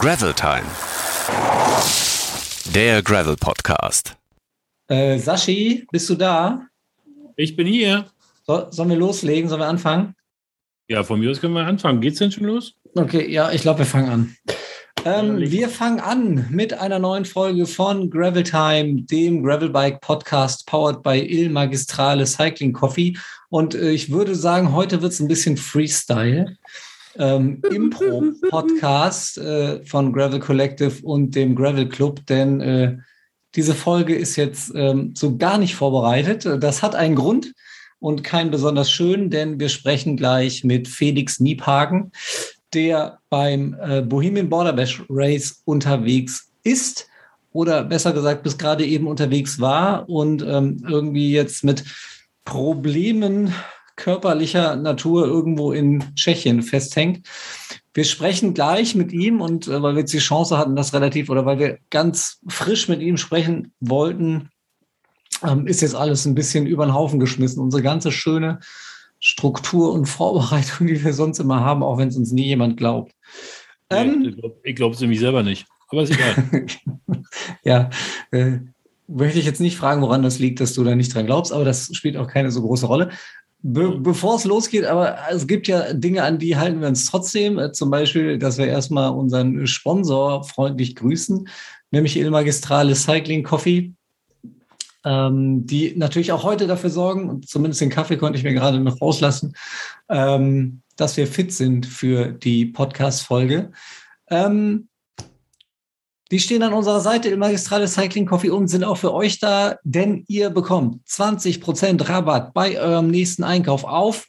Gravel Time. Der Gravel Podcast. Äh, Sashi, bist du da? Ich bin hier. So, sollen wir loslegen? Sollen wir anfangen? Ja, von mir aus können wir anfangen. Geht's denn schon los? Okay, ja, ich glaube, wir fangen an. Ähm, wir fangen an mit einer neuen Folge von Gravel Time, dem Gravelbike Podcast, powered by Il Magistrale Cycling Coffee. Und äh, ich würde sagen, heute wird es ein bisschen Freestyle. Ähm, Impro-Podcast äh, von Gravel Collective und dem Gravel Club, denn äh, diese Folge ist jetzt ähm, so gar nicht vorbereitet. Das hat einen Grund und keinen besonders schönen, denn wir sprechen gleich mit Felix Niephagen der beim äh, Bohemian Border Bash Race unterwegs ist oder besser gesagt bis gerade eben unterwegs war und ähm, irgendwie jetzt mit Problemen körperlicher Natur irgendwo in Tschechien festhängt. Wir sprechen gleich mit ihm und äh, weil wir jetzt die Chance hatten, das relativ oder weil wir ganz frisch mit ihm sprechen wollten, ähm, ist jetzt alles ein bisschen über den Haufen geschmissen. Unsere ganze schöne Struktur und Vorbereitung, die wir sonst immer haben, auch wenn es uns nie jemand glaubt. Ähm, ich glaube es nämlich selber nicht, aber ist egal. ja, äh, möchte ich jetzt nicht fragen, woran das liegt, dass du da nicht dran glaubst, aber das spielt auch keine so große Rolle. Be bevor es losgeht, aber es gibt ja Dinge, an die halten wir uns trotzdem. Äh, zum Beispiel, dass wir erstmal unseren Sponsor freundlich grüßen, nämlich Il Magistrale Cycling Coffee ähm, die natürlich auch heute dafür sorgen, und zumindest den Kaffee konnte ich mir gerade noch rauslassen, ähm, dass wir fit sind für die Podcast-Folge. Ähm, die stehen an unserer Seite im Magistrale Cycling Coffee und sind auch für euch da, denn ihr bekommt 20% Rabatt bei eurem nächsten Einkauf auf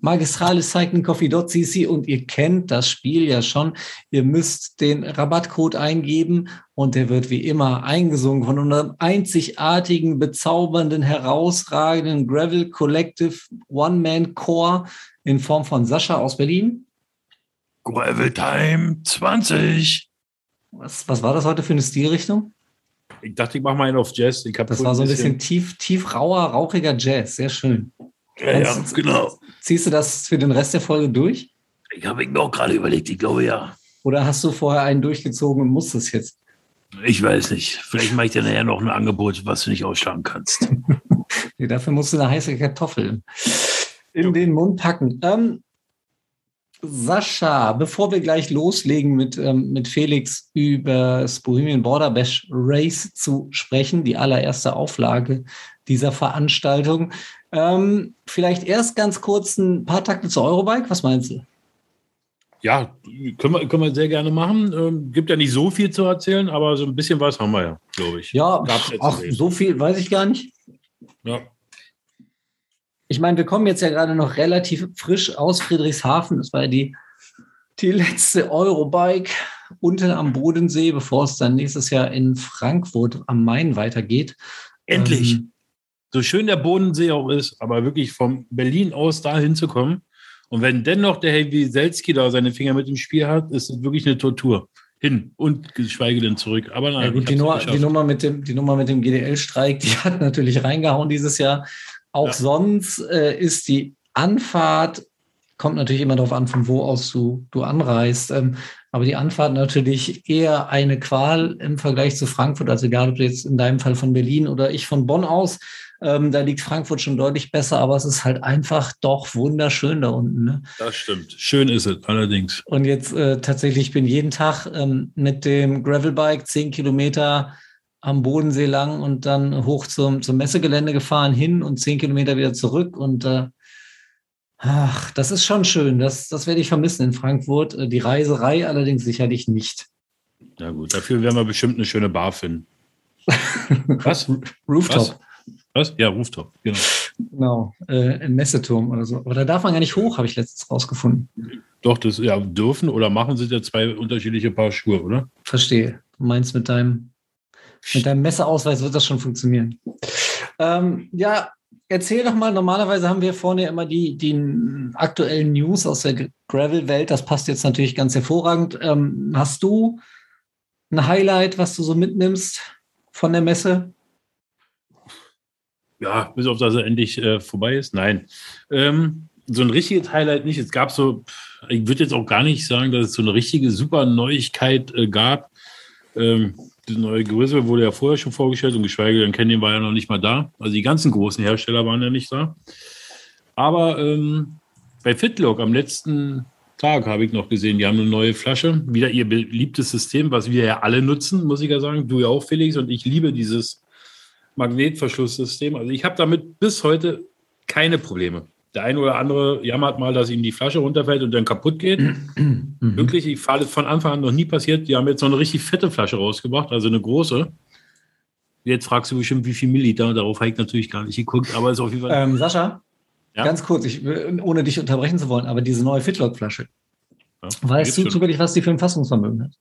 magistralecyclingcoffee.cc und ihr kennt das Spiel ja schon. Ihr müsst den Rabattcode eingeben und der wird wie immer eingesungen von unserem einzigartigen, bezaubernden, herausragenden Gravel Collective One-Man Core in Form von Sascha aus Berlin. Gravel Time 20. Was, was war das heute für eine Stilrichtung? Ich dachte, ich mache mal einen auf Jazz. das war so ein bisschen, bisschen tief, tief rauer, rauchiger Jazz. Sehr schön. Ja, ja, genau. Ziehst du das für den Rest der Folge durch? Ich habe mir auch gerade überlegt, ich glaube ja. Oder hast du vorher einen durchgezogen und musst es jetzt? Ich weiß nicht. Vielleicht mache ich dir nachher noch ein Angebot, was du nicht ausschlagen kannst. nee, dafür musst du eine heiße Kartoffel in den Mund packen. Ähm, Sascha, bevor wir gleich loslegen mit, ähm, mit Felix über das Bohemian Border Bash Race zu sprechen, die allererste Auflage dieser Veranstaltung, ähm, vielleicht erst ganz kurz ein paar Takte zu Eurobike. Was meinst du? Ja, können wir, können wir sehr gerne machen. Ähm, gibt ja nicht so viel zu erzählen, aber so ein bisschen was haben wir ja, glaube ich. Ja, ach, so viel weiß ich gar nicht. Ja. Ich meine, wir kommen jetzt ja gerade noch relativ frisch aus Friedrichshafen. Das war ja die, die letzte Eurobike unten am Bodensee, bevor es dann nächstes Jahr in Frankfurt am Main weitergeht. Endlich. Ähm, so schön der Bodensee auch ist, aber wirklich von Berlin aus da hinzukommen. Und wenn dennoch der Heavy Selski da seine Finger mit im Spiel hat, ist es wirklich eine Tortur. Hin und geschweige denn zurück. Aber nein, ja, gut, die, Nummer, die, Nummer mit dem, die Nummer mit dem GDL-Streik, die hat natürlich reingehauen dieses Jahr. Auch ja. sonst äh, ist die Anfahrt, kommt natürlich immer darauf an, von wo aus du, du anreist. Ähm, aber die Anfahrt natürlich eher eine Qual im Vergleich zu Frankfurt. Also egal, ob du jetzt in deinem Fall von Berlin oder ich von Bonn aus ähm, da liegt Frankfurt schon deutlich besser, aber es ist halt einfach doch wunderschön da unten. Ne? Das stimmt. Schön ist es, allerdings. Und jetzt äh, tatsächlich, ich bin jeden Tag ähm, mit dem Gravelbike zehn Kilometer am Bodensee lang und dann hoch zum, zum Messegelände gefahren, hin und zehn Kilometer wieder zurück. Und äh, ach, das ist schon schön. Das, das werde ich vermissen in Frankfurt. Äh, die Reiserei allerdings sicherlich nicht. Ja gut, dafür werden wir bestimmt eine schöne Bar finden. Was? Rooftop. Was? Was? Ja, Rooftop, genau. Genau, äh, im Messeturm oder so. Aber da darf man gar nicht hoch, habe ich letztens rausgefunden. Doch, das ja dürfen oder machen sind ja zwei unterschiedliche Paar Schuhe, oder? Verstehe. Du meinst mit deinem, mit deinem Messeausweis wird das schon funktionieren. Ähm, ja, erzähl doch mal, normalerweise haben wir vorne immer die, die aktuellen News aus der Gravel-Welt. Das passt jetzt natürlich ganz hervorragend. Ähm, hast du ein Highlight, was du so mitnimmst von der Messe? ja, bis auf dass er endlich äh, vorbei ist. Nein. Ähm, so ein richtiges Highlight nicht. Es gab so, ich würde jetzt auch gar nicht sagen, dass es so eine richtige super Neuigkeit äh, gab. Ähm, die neue Größe wurde ja vorher schon vorgestellt und geschweige denn Canyon war ja noch nicht mal da. Also die ganzen großen Hersteller waren ja nicht da. Aber ähm, bei Fitlock am letzten Tag habe ich noch gesehen, die haben eine neue Flasche. Wieder ihr beliebtes System, was wir ja alle nutzen, muss ich ja sagen. Du ja auch, Felix, und ich liebe dieses Magnetverschlusssystem. Also ich habe damit bis heute keine Probleme. Der eine oder andere jammert mal, dass ihm die Flasche runterfällt und dann kaputt geht. Mhm. Wirklich, ich fahre von Anfang an noch nie passiert. Die haben jetzt so eine richtig fette Flasche rausgebracht, also eine große. Jetzt fragst du bestimmt, wie viel Milliliter. Darauf habe ich natürlich gar nicht geguckt, aber ist auf jeden Fall. Ähm, Sascha, ja? ganz kurz, ich, ohne dich unterbrechen zu wollen, aber diese neue Fitlock-Flasche. Ja, weißt du zufällig, was die für ein Fassungsvermögen hat?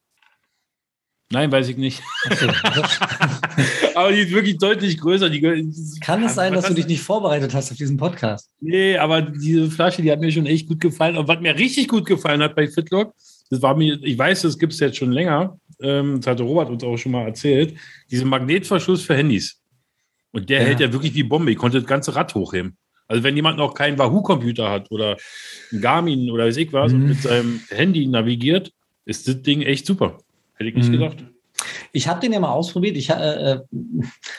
Nein, weiß ich nicht. Okay. aber die ist wirklich deutlich größer. Die, Kann es sein, dass du dich nicht vorbereitet hast auf diesen Podcast? Nee, aber diese Flasche, die hat mir schon echt gut gefallen. Und was mir richtig gut gefallen hat bei Fitlock, das war mir, ich weiß, das gibt es jetzt schon länger, ähm, das hatte Robert uns auch schon mal erzählt, diesen Magnetverschluss für Handys. Und der ja. hält ja wirklich wie Bombe. Ich konnte das ganze Rad hochheben. Also wenn jemand noch keinen Wahoo-Computer hat oder einen Garmin oder weiß ich was mhm. und mit seinem Handy navigiert, ist das Ding echt super. Hätte ich nicht mhm. gedacht. Ich habe den ja mal ausprobiert. Ich, äh, äh,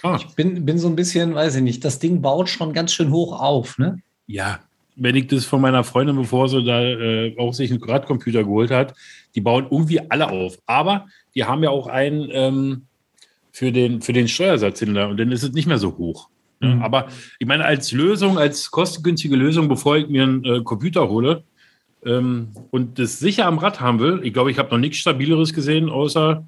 ah. ich bin, bin so ein bisschen, weiß ich nicht, das Ding baut schon ganz schön hoch auf, ne? Ja, wenn ich das von meiner Freundin, bevor sie da äh, auch sich einen Radcomputer geholt hat, die bauen irgendwie alle auf. Aber die haben ja auch einen ähm, für, den, für den Steuersatzhinter und dann ist es nicht mehr so hoch. Mhm. Aber ich meine, als Lösung, als kostengünstige Lösung, bevor ich mir einen äh, Computer hole und das sicher am Rad haben will, ich glaube, ich habe noch nichts Stabileres gesehen, außer,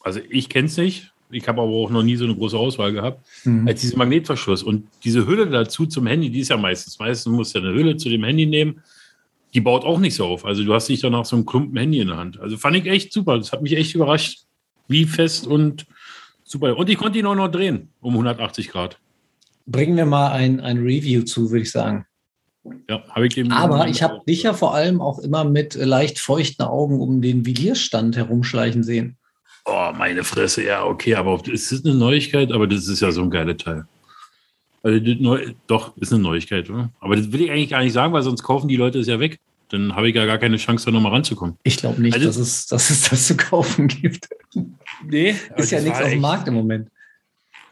also ich kenne es nicht, ich habe aber auch noch nie so eine große Auswahl gehabt, mhm. als diese Magnetverschluss. Und diese Hülle dazu zum Handy, die ist ja meistens, meistens musst du ja eine Hülle zu dem Handy nehmen, die baut auch nicht so auf. Also du hast nicht danach so einen Klumpen Handy in der Hand. Also fand ich echt super. Das hat mich echt überrascht, wie fest und super. Und ich konnte ihn auch noch drehen um 180 Grad bringen wir mal ein, ein Review zu, würde ich sagen. Ja, habe ich eben. Aber ich habe dich ja vor allem auch immer mit leicht feuchten Augen um den Vigierstand herumschleichen sehen. Oh, meine Fresse, ja, okay, aber es ist eine Neuigkeit, aber das ist ja so ein geiler Teil. Also, neu, doch, ist eine Neuigkeit, oder? Aber das will ich eigentlich gar nicht sagen, weil sonst kaufen die Leute es ja weg. Dann habe ich ja gar keine Chance, da nochmal ranzukommen. Ich glaube nicht, also, dass, es, dass es das zu kaufen gibt. Nee. Ist ja nichts auf dem Markt im Moment.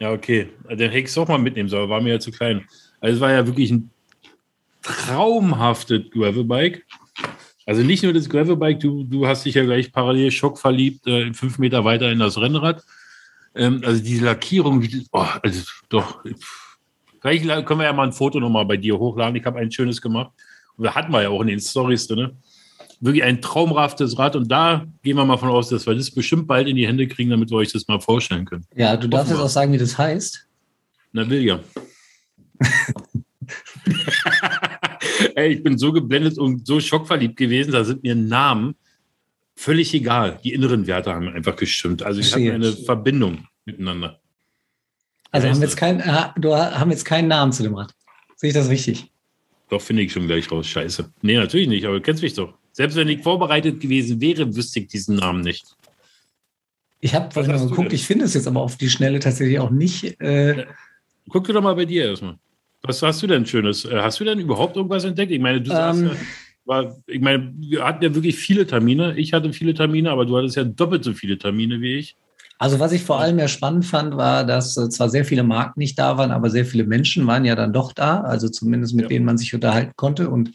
Ja, okay. Den hätte ich auch mal mitnehmen sollen, war mir ja zu klein. Also es war ja wirklich ein traumhaftes Gravelbike. Also nicht nur das Gravelbike, du, du hast dich ja gleich parallel schockverliebt, äh, fünf Meter weiter in das Rennrad. Ähm, also diese Lackierung, oh, also doch. Vielleicht können wir ja mal ein Foto nochmal bei dir hochladen. Ich habe ein schönes gemacht. Und da hatten wir ja auch in den Stories drin. Wirklich ein traumhaftes Rad. Und da gehen wir mal von aus, dass wir das bestimmt bald in die Hände kriegen, damit wir euch das mal vorstellen können. Ja, du darfst jetzt auch sagen, wie das heißt. Na, William. Ey, ich bin so geblendet und so schockverliebt gewesen, da sind mir Namen völlig egal. Die inneren Werte haben einfach gestimmt. Also ich habe eine Verbindung miteinander. Also haben wir, jetzt kein, äh, du haben jetzt keinen Namen zu dem Rad. Sehe ich das richtig? Doch, finde ich schon gleich raus. Scheiße. Nee, natürlich nicht, aber du kennst mich doch. Selbst wenn ich vorbereitet gewesen wäre, wüsste ich diesen Namen nicht. Ich habe vorhin mal geguckt, ich finde es jetzt aber auf die Schnelle tatsächlich auch nicht. Äh Guck dir doch mal bei dir erstmal. Was hast du denn Schönes? Äh, hast du denn überhaupt irgendwas entdeckt? Ich meine, du sagst ähm, ja, war, ich meine, wir hatten ja wirklich viele Termine. Ich hatte viele Termine, aber du hattest ja doppelt so viele Termine wie ich. Also was ich vor allem ja spannend fand, war, dass äh, zwar sehr viele Marken nicht da waren, aber sehr viele Menschen waren ja dann doch da, also zumindest mit ja. denen man sich unterhalten konnte und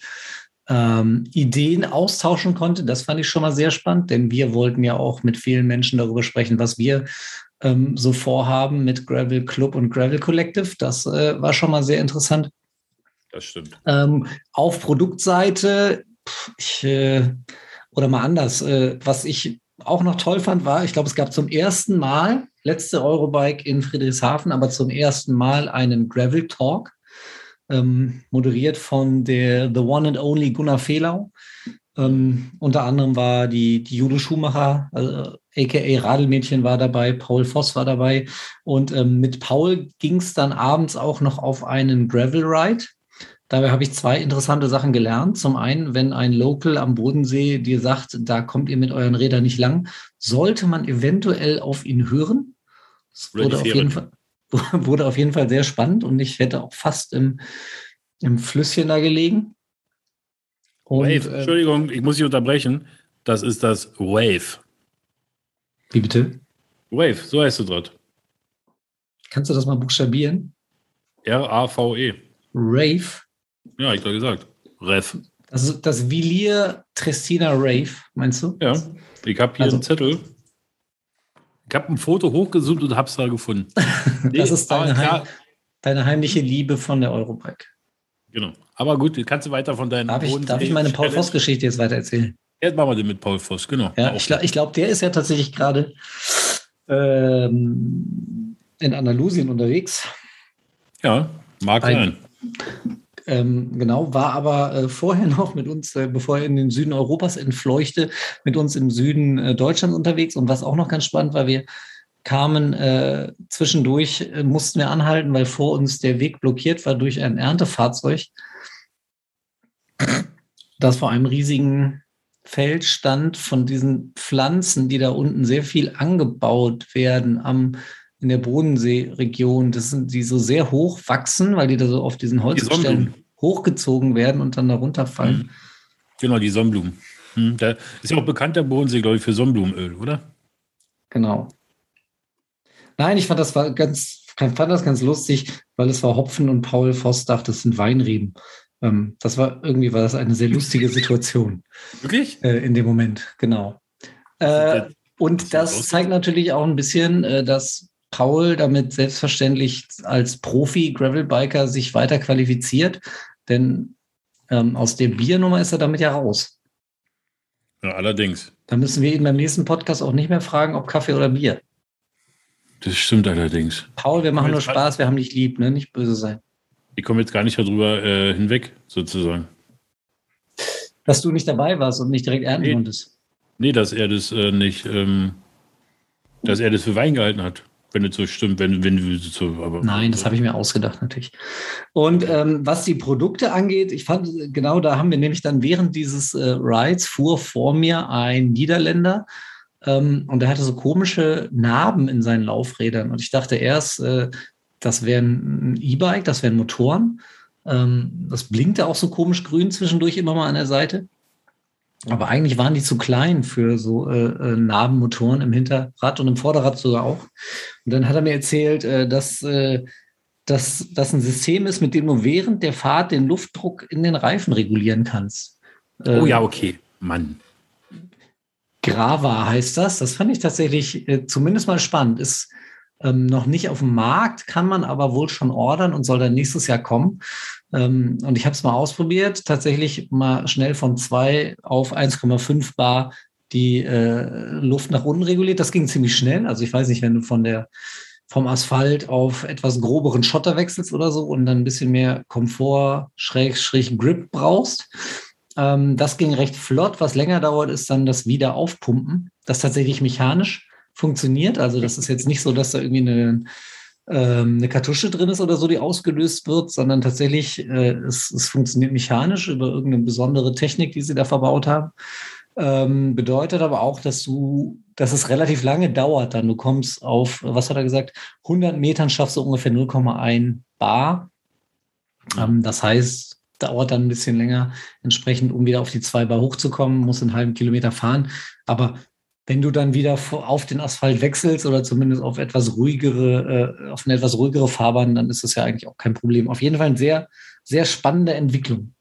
ähm, Ideen austauschen konnte. Das fand ich schon mal sehr spannend, denn wir wollten ja auch mit vielen Menschen darüber sprechen, was wir ähm, so vorhaben mit Gravel Club und Gravel Collective. Das äh, war schon mal sehr interessant. Das stimmt. Ähm, auf Produktseite, pff, ich, äh, oder mal anders, äh, was ich auch noch toll fand, war, ich glaube, es gab zum ersten Mal, letzte Eurobike in Friedrichshafen, aber zum ersten Mal einen Gravel Talk, ähm, moderiert von der The One and Only Gunnar Fehlau. Ähm, unter anderem war die, die Jude Schumacher, also, aka Radelmädchen war dabei, Paul Voss war dabei. Und ähm, mit Paul ging es dann abends auch noch auf einen Gravel Ride. Dabei habe ich zwei interessante Sachen gelernt. Zum einen, wenn ein Local am Bodensee dir sagt, da kommt ihr mit euren Rädern nicht lang, sollte man eventuell auf ihn hören. Das wurde auf, jeden Fall, wurde auf jeden Fall sehr spannend und ich hätte auch fast im, im Flüsschen da gelegen. Und, Wave, äh, Entschuldigung, ich muss Sie unterbrechen. Das ist das Wave. Wie bitte? Wave, so heißt es dort. Kannst du das mal buchstabieren? R-A-V-E. Rave? Ja, ich habe gesagt. Rev. Das ist das Villier Tristina Rave, meinst du? Ja. Ich habe hier also, einen Zettel. Ich habe ein Foto hochgesucht und habe es da gefunden. das nee, ist deine, heim, deine, heimliche Liebe von der Eurobike. Genau. Aber gut, kannst du weiter von deinen. Darf ich, darf ich meine Paul Voss-Geschichte jetzt weiter erzählen? Jetzt machen wir den mit Paul Voss, genau. Ja, ich glaube, glaub, der ist ja tatsächlich gerade ähm, in Andalusien unterwegs. Ja, mag sein. Ähm, genau, war aber äh, vorher noch mit uns, äh, bevor er in den Süden Europas entfleuchte, mit uns im Süden äh, Deutschlands unterwegs. Und was auch noch ganz spannend war, wir kamen äh, zwischendurch, äh, mussten wir anhalten, weil vor uns der Weg blockiert war durch ein Erntefahrzeug, das vor einem riesigen Feld stand von diesen Pflanzen, die da unten sehr viel angebaut werden am in der Bodenseeregion. Das sind die so sehr hoch wachsen, weil die da so auf diesen Holzstellen die hochgezogen werden und dann da runterfallen. Mhm. Genau, die Sonnenblumen. Hm, da ist ja auch bekannt der Bodensee, glaube ich, für Sonnenblumenöl, oder? Genau. Nein, ich fand das war ganz, fand das ganz lustig, weil es war Hopfen und Paul Voss dachte, das sind Weinreben. Ähm, das war irgendwie war das eine sehr lustige Situation. Wirklich? Äh, in dem Moment, genau. Äh, und das zeigt natürlich auch ein bisschen, äh, dass Paul damit selbstverständlich als Profi-Gravelbiker sich weiter qualifiziert, denn ähm, aus der Biernummer ist er damit ja raus. Ja, allerdings. Da müssen wir ihn beim nächsten Podcast auch nicht mehr fragen, ob Kaffee oder Bier. Das stimmt allerdings. Paul, wir machen nur Spaß, wir haben dich lieb, ne? Nicht böse sein. Ich komme jetzt gar nicht darüber äh, hinweg, sozusagen. Dass du nicht dabei warst und nicht direkt ernten nee. konntest. Nee, dass er das äh, nicht, ähm, dass er das für Wein gehalten hat. Wenn es so stimmt, wenn, wenn du so. Aber, Nein, das habe ich mir ausgedacht, natürlich. Und ähm, was die Produkte angeht, ich fand, genau da haben wir nämlich dann während dieses äh, Rides fuhr vor mir ein Niederländer ähm, und der hatte so komische Narben in seinen Laufrädern. Und ich dachte erst, äh, das wären E-Bike, das wären Motoren. Ähm, das blinkte auch so komisch grün zwischendurch immer mal an der Seite. Aber eigentlich waren die zu klein für so äh, äh, Narbenmotoren im Hinterrad und im Vorderrad sogar auch. Und dann hat er mir erzählt, äh, dass, äh, dass das ein System ist, mit dem du während der Fahrt den Luftdruck in den Reifen regulieren kannst. oh ja, okay. Mann. Grava heißt das. Das fand ich tatsächlich äh, zumindest mal spannend. Ist ähm, noch nicht auf dem Markt, kann man aber wohl schon ordern und soll dann nächstes Jahr kommen. Ähm, und ich habe es mal ausprobiert, tatsächlich mal schnell von 2 auf 1,5 Bar die äh, Luft nach unten reguliert. Das ging ziemlich schnell. Also ich weiß nicht, wenn du von der vom Asphalt auf etwas groberen Schotter wechselst oder so und dann ein bisschen mehr Komfort, schräg, schräg Grip brauchst. Ähm, das ging recht flott. Was länger dauert, ist dann das Wiederaufpumpen. Das tatsächlich mechanisch funktioniert. Also das ist jetzt nicht so, dass da irgendwie eine, ähm, eine Kartusche drin ist oder so, die ausgelöst wird, sondern tatsächlich, äh, es, es funktioniert mechanisch über irgendeine besondere Technik, die sie da verbaut haben. Ähm, bedeutet aber auch, dass du, dass es relativ lange dauert dann. Du kommst auf, was hat er gesagt, 100 Metern schaffst du ungefähr 0,1 Bar. Ähm, das heißt, dauert dann ein bisschen länger entsprechend, um wieder auf die 2 Bar hochzukommen, muss einen halben Kilometer fahren. Aber wenn du dann wieder auf den Asphalt wechselst oder zumindest auf etwas ruhigere, äh, auf eine etwas ruhigere Fahrbahn, dann ist das ja eigentlich auch kein Problem. Auf jeden Fall eine sehr, sehr spannende Entwicklung.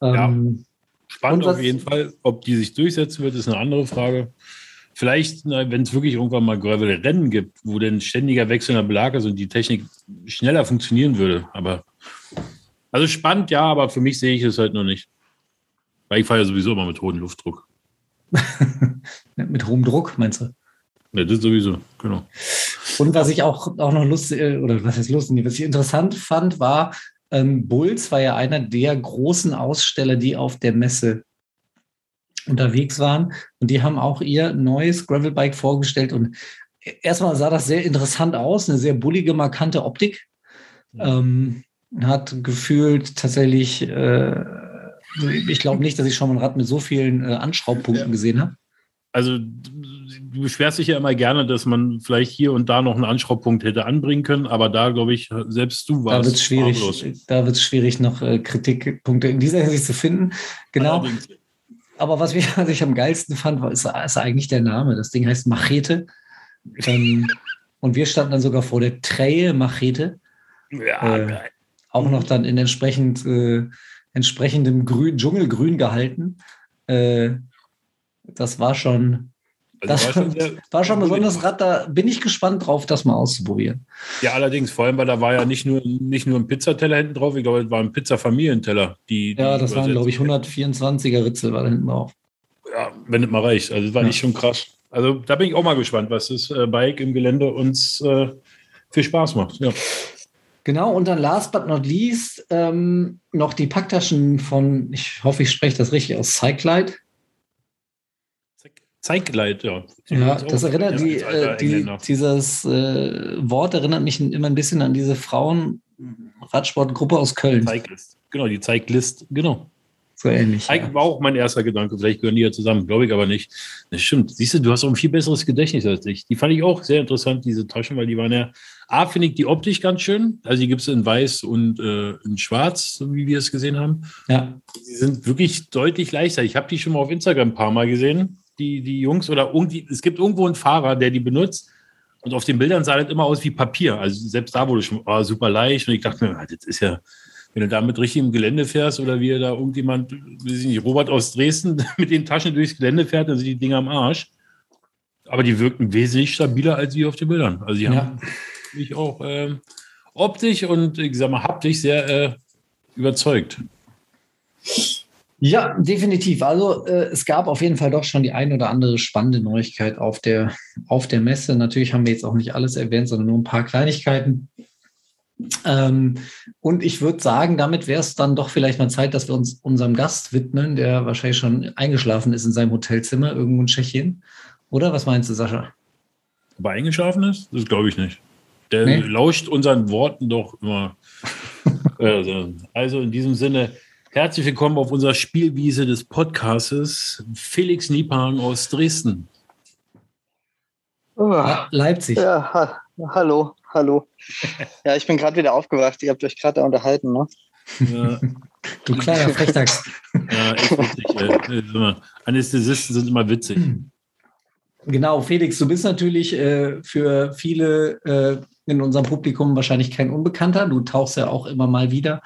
Ähm, ja, spannend auf jeden Fall. Ob die sich durchsetzen wird, ist eine andere Frage. Vielleicht, wenn es wirklich irgendwann mal Gravel-Rennen gibt, wo dann ständiger wechselnder Belag ist und die Technik schneller funktionieren würde. Aber also spannend, ja, aber für mich sehe ich es halt noch nicht. Weil ich fahre ja sowieso immer mit hohem Luftdruck. Mit hohem Druck, meinst du? Ja, das sowieso, genau. Und was ich auch, auch noch lustig, äh, oder was ist lustig, was ich interessant fand, war, ähm, Bulls war ja einer der großen Aussteller, die auf der Messe unterwegs waren. Und die haben auch ihr neues Gravelbike vorgestellt. Und erstmal sah das sehr interessant aus, eine sehr bullige, markante Optik. Ähm, hat gefühlt tatsächlich äh, ich glaube nicht, dass ich schon mal ein Rad mit so vielen äh, Anschraubpunkten ja. gesehen habe. Also du beschwerst dich ja immer gerne, dass man vielleicht hier und da noch einen Anschraubpunkt hätte anbringen können, aber da glaube ich, selbst du warst. Da wird es schwierig, da wird schwierig, noch äh, Kritikpunkte in dieser Hinsicht zu finden. Genau. Allerdings. Aber was, mich, was ich am geilsten fand, war, ist, ist, eigentlich der Name. Das Ding heißt Machete. Ähm, und wir standen dann sogar vor der Trähe Machete. Ja, äh, auch noch dann in entsprechend, äh, entsprechendem Grün, Dschungelgrün gehalten. Äh, das war schon, also das war schon, war schon besonders Rad. Da bin ich gespannt drauf, das mal auszuprobieren. Ja, allerdings, vor allem, weil da war ja nicht nur, nicht nur ein Pizzateller hinten drauf, ich glaube, es war ein Pizza-Familienteller. Die, ja, das waren, glaube ich, 124er Ritzel war da hinten drauf. Ja, wenn es mal reicht. Also, das war ja. nicht schon krass. Also, da bin ich auch mal gespannt, was das äh, Bike im Gelände uns äh, viel Spaß macht. Ja. Genau, und dann last but not least ähm, noch die Packtaschen von, ich hoffe, ich spreche das richtig aus, Cyclide. Zeigleit, ja. Ja, das erinnert die, äh, die dieses äh, Wort erinnert mich immer ein bisschen an diese Frauen-Radsportgruppe aus Köln. Zeiglist. Genau, die Zeiglist, genau. So ähnlich. Ja. War auch mein erster Gedanke. Vielleicht gehören die ja zusammen, glaube ich aber nicht. Das stimmt. Siehst du, du hast auch ein viel besseres Gedächtnis als ich. Die fand ich auch sehr interessant, diese Taschen, weil die waren ja, A, finde ich die optisch ganz schön. Also die gibt es in weiß und äh, in schwarz, so wie wir es gesehen haben. Ja. Die sind wirklich deutlich leichter. Ich habe die schon mal auf Instagram ein paar Mal gesehen die, die Jungs oder irgendwie, es gibt irgendwo einen Fahrer, der die benutzt. Und auf den Bildern sah das immer aus wie Papier. Also selbst da wurde schon oh, super leicht. Und ich dachte mir, das ist ja, wenn du da mit richtigem Gelände fährst oder wie da irgendjemand, weiß ich nicht, Robert aus Dresden mit den Taschen durchs Gelände fährt, dann sind die Dinger am Arsch. Aber die wirken wesentlich stabiler als wie auf den Bildern. Also die ja. haben mich auch äh, optisch und ich sag mal haptisch sehr äh, überzeugt. Ja, definitiv. Also äh, es gab auf jeden Fall doch schon die ein oder andere spannende Neuigkeit auf der, auf der Messe. Natürlich haben wir jetzt auch nicht alles erwähnt, sondern nur ein paar Kleinigkeiten. Ähm, und ich würde sagen, damit wäre es dann doch vielleicht mal Zeit, dass wir uns unserem Gast widmen, der wahrscheinlich schon eingeschlafen ist in seinem Hotelzimmer irgendwo in Tschechien. Oder was meinst du, Sascha? Ob er eingeschlafen ist? Das glaube ich nicht. Der nee? lauscht unseren Worten doch immer. also, also in diesem Sinne, Herzlich willkommen auf unserer Spielwiese des Podcastes. Felix Niepan aus Dresden. Oh, Leipzig. Ja, ha hallo, hallo. ja, ich bin gerade wieder aufgewacht. Ihr habt euch gerade unterhalten, ne? Ja. du kleiner Frechdachs. ja, echt witzig. Äh, Anästhesisten sind immer witzig. Genau, Felix, du bist natürlich äh, für viele äh, in unserem Publikum wahrscheinlich kein Unbekannter. Du tauchst ja auch immer mal wieder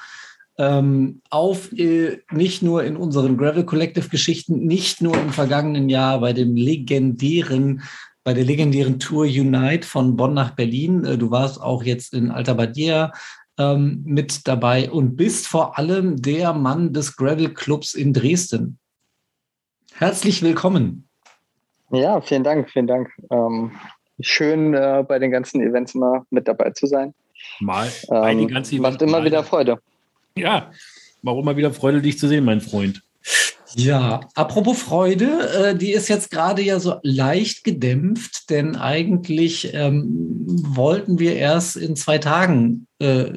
ähm, auf, äh, nicht nur in unseren Gravel Collective Geschichten, nicht nur im vergangenen Jahr bei dem legendären, bei der legendären Tour Unite von Bonn nach Berlin. Äh, du warst auch jetzt in Alta Badia ähm, mit dabei und bist vor allem der Mann des Gravel Clubs in Dresden. Herzlich willkommen. Ja, vielen Dank, vielen Dank. Ähm, schön äh, bei den ganzen Events immer mit dabei zu sein. Mal. Ähm, macht immer mal. wieder Freude. Ja, warum mal wieder Freude, dich zu sehen, mein Freund. Ja, apropos Freude, äh, die ist jetzt gerade ja so leicht gedämpft, denn eigentlich ähm, wollten wir erst in zwei Tagen äh,